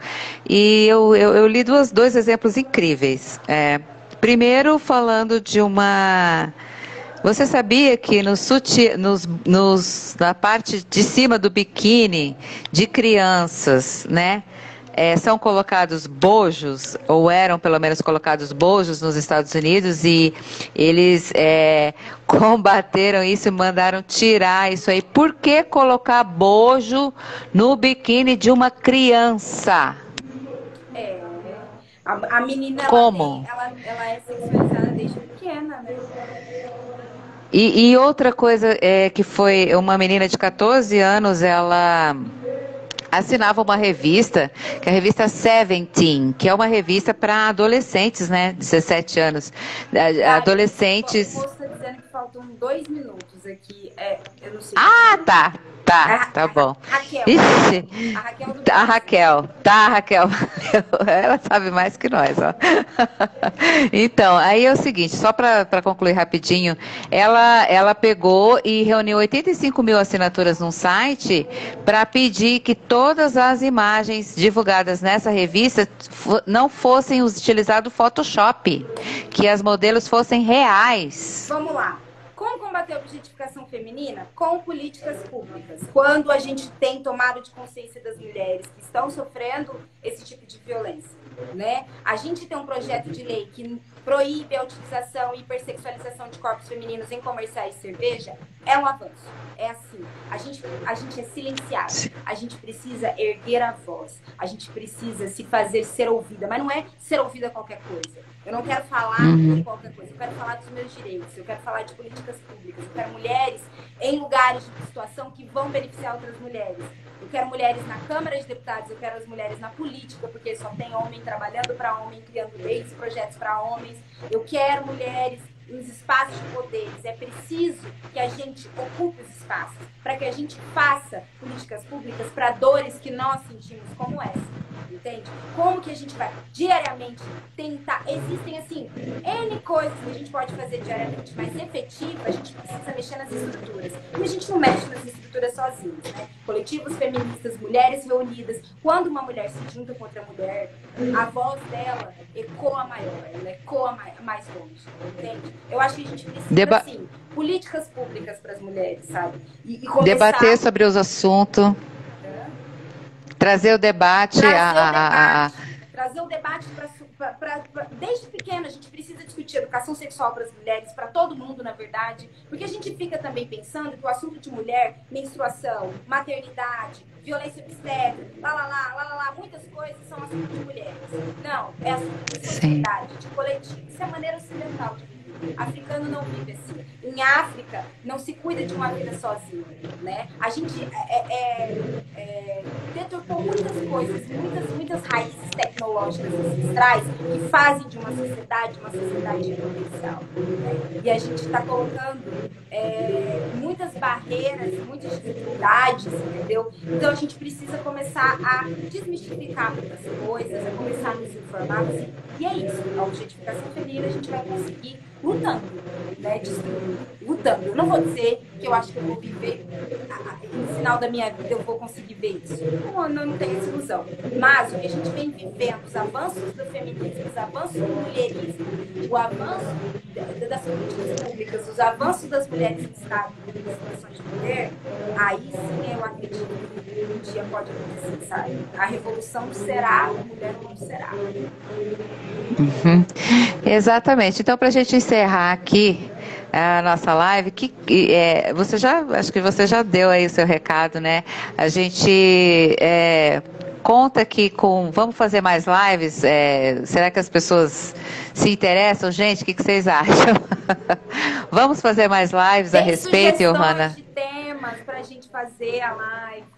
E eu, eu, eu li duas, dois exemplos incríveis. É, primeiro, falando de uma. Você sabia que no suti, nos, nos, na parte de cima do biquíni de crianças, né? É, são colocados bojos, ou eram pelo menos colocados bojos nos Estados Unidos, e eles é, [laughs] combateram isso e mandaram tirar isso aí. Por que colocar bojo no biquíni de uma criança? É, a, a menina Como? Ela, tem, ela, ela é sexualizada desde pequena, né? E, e, outra coisa é que foi uma menina de 14 anos, ela assinava uma revista, que é a revista Seventeen, que é uma revista para adolescentes, né? 17 anos. Adolescentes. Você está dizendo que faltam dois minutos aqui. É, eu não sei. Ah, tá. Tá, tá bom. Raquel. Ixi. A Raquel do tá, a Raquel. Tá, Raquel. [laughs] Ela sabe mais que nós, ó. [laughs] Então, aí é o seguinte, só para concluir rapidinho, ela, ela pegou e reuniu 85 mil assinaturas num site para pedir que todas as imagens divulgadas nessa revista não fossem utilizadas Photoshop, que as modelos fossem reais. Vamos lá. Como combater a objetificação feminina? Com políticas públicas. Quando a gente tem tomado de consciência das mulheres que estão sofrendo esse tipo de violência. Né? A gente tem um projeto de lei que proíbe a utilização e hipersexualização de corpos femininos em comerciais de cerveja, é um avanço. É assim. A gente, a gente é silenciado. A gente precisa erguer a voz. A gente precisa se fazer ser ouvida. Mas não é ser ouvida qualquer coisa. Eu não quero falar uhum. de qualquer coisa. Eu quero falar dos meus direitos. Eu quero falar de políticas públicas. Eu quero mulheres em lugares de situação que vão beneficiar outras mulheres. Eu quero mulheres na Câmara de Deputados, eu quero as mulheres na política, porque só tem homem trabalhando para homem, criando leis, projetos para homens. Eu quero mulheres nos espaços de poderes. É preciso que a gente ocupe os espaços para que a gente faça políticas públicas para dores que nós sentimos como essa entende? Como que a gente vai diariamente tentar. Existem, assim, N coisas que a gente pode fazer diariamente, mas efetiva, a gente precisa mexer nas estruturas. E a gente não mexe nas estruturas sozinhos, né? Coletivos feministas, mulheres reunidas. Quando uma mulher se junta com outra mulher, a voz dela ecoa maior, ela ecoa mais longe, entende? Eu acho que a gente precisa, Deba assim, políticas públicas para as mulheres, sabe? E, e começar... Debater sobre os assuntos. Trazer o debate. Trazer a, o debate, a... Trazer o debate para. Desde pequeno, a gente precisa discutir educação sexual para as mulheres, para todo mundo, na verdade. Porque a gente fica também pensando que o assunto de mulher, menstruação, maternidade, violência obstétrica, lá, lá, lá, lá, lá, lá, muitas coisas são assunto de mulheres. Não, é assunto de sociedade, de coletivo. Isso é maneira ocidental de. Africano não vive assim. Em África, não se cuida de uma vida sozinho, né? A gente é, é, é, deturpou muitas coisas, muitas, muitas raízes tecnológicas ancestrais que fazem de uma sociedade uma sociedade potencial. Né? E a gente está colocando é, muitas barreiras, muitas dificuldades, entendeu? Então a gente precisa começar a desmistificar muitas coisas, a começar a nos informar. Assim. E é isso. A objetificação feminina a gente vai conseguir lutando, né? lutando. Eu não vou dizer que eu acho que eu vou viver, no final da minha vida eu vou conseguir ver isso. Não, não, não tenho essa ilusão. Mas o que a gente vem vivendo, os avanços do feminismo, os avanços do mulherismo, o avanço das políticas públicas, os avanços das mulheres que estão em situação de poder, aí sim eu acredito que um dia pode acontecer, sabe? A revolução será, a mulher não será. Uhum. Exatamente. Então, para a gente aqui a nossa live, que é, você já, acho que você já deu aí o seu recado, né? A gente é, conta que com, vamos fazer mais lives. É, será que as pessoas se interessam, gente? O que, que vocês acham? [laughs] vamos fazer mais lives Tem a respeito, Johanna? de temas para a gente fazer a live.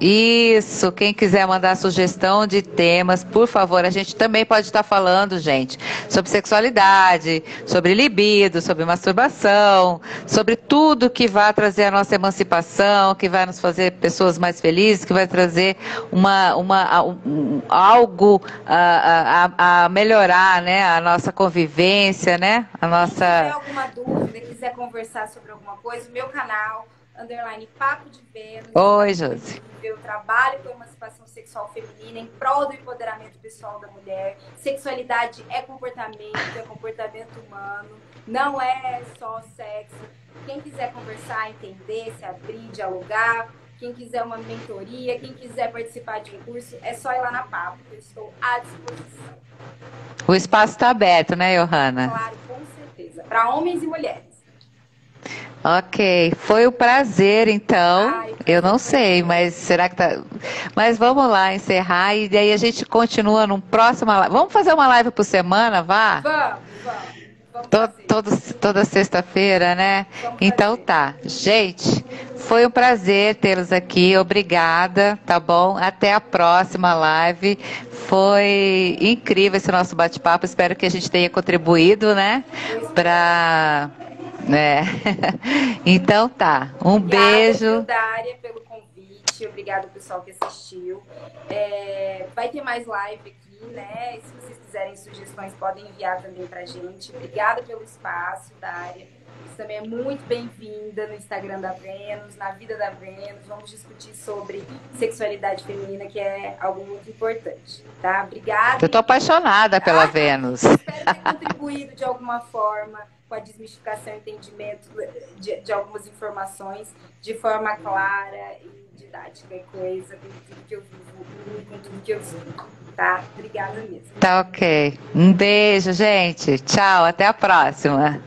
Isso, quem quiser mandar sugestão de temas, por favor, a gente também pode estar falando, gente, sobre sexualidade, sobre libido, sobre masturbação, sobre tudo que vai trazer a nossa emancipação, que vai nos fazer pessoas mais felizes, que vai trazer uma, uma, um, algo a, a, a, melhorar, né, a nossa convivência, né, a nossa... Se tiver alguma dúvida, quiser conversar sobre alguma coisa, o meu canal underline Papo de Vênus. Oi, Josi. Eu trabalho com emancipação sexual feminina em prol do empoderamento pessoal da mulher. Sexualidade é comportamento, é comportamento humano, não é só sexo. Quem quiser conversar, entender, se abrir, dialogar, quem quiser uma mentoria, quem quiser participar de um curso, é só ir lá na Papo, eu estou à disposição. O espaço está aberto, né, Johanna? Claro, com certeza. Para homens e mulheres. Ok, foi um prazer então. Ai, eu não sei, mas será que tá. Mas vamos lá encerrar e daí a gente continua num próximo. Vamos fazer uma live por semana, vá? Vamos, vamos. Todo, todo, toda sexta-feira, né? Então tá. Gente, foi um prazer tê-los aqui. Obrigada, tá bom? Até a próxima live. Foi incrível esse nosso bate-papo. Espero que a gente tenha contribuído, né? Para né? [laughs] então tá. Um Obrigada, beijo. Dária, pelo convite. Obrigado, pessoal que assistiu. É, vai ter mais live aqui, né? Se vocês quiserem sugestões, podem enviar também pra gente. Obrigada pelo espaço, Dária. Você também é muito bem-vinda no Instagram da Vênus, na vida da Vênus. Vamos discutir sobre sexualidade feminina, que é algo muito importante, tá? Obrigada. Eu tô apaixonada pela ah, Vênus. Espero ter contribuído de alguma forma com a desmistificação e entendimento de, de, algumas informações de forma clara e didática e coesa com tudo que eu vivo e com tudo que eu sinto. Tá? Obrigada mesmo. Tá ok. Um beijo, gente. Tchau, até a próxima.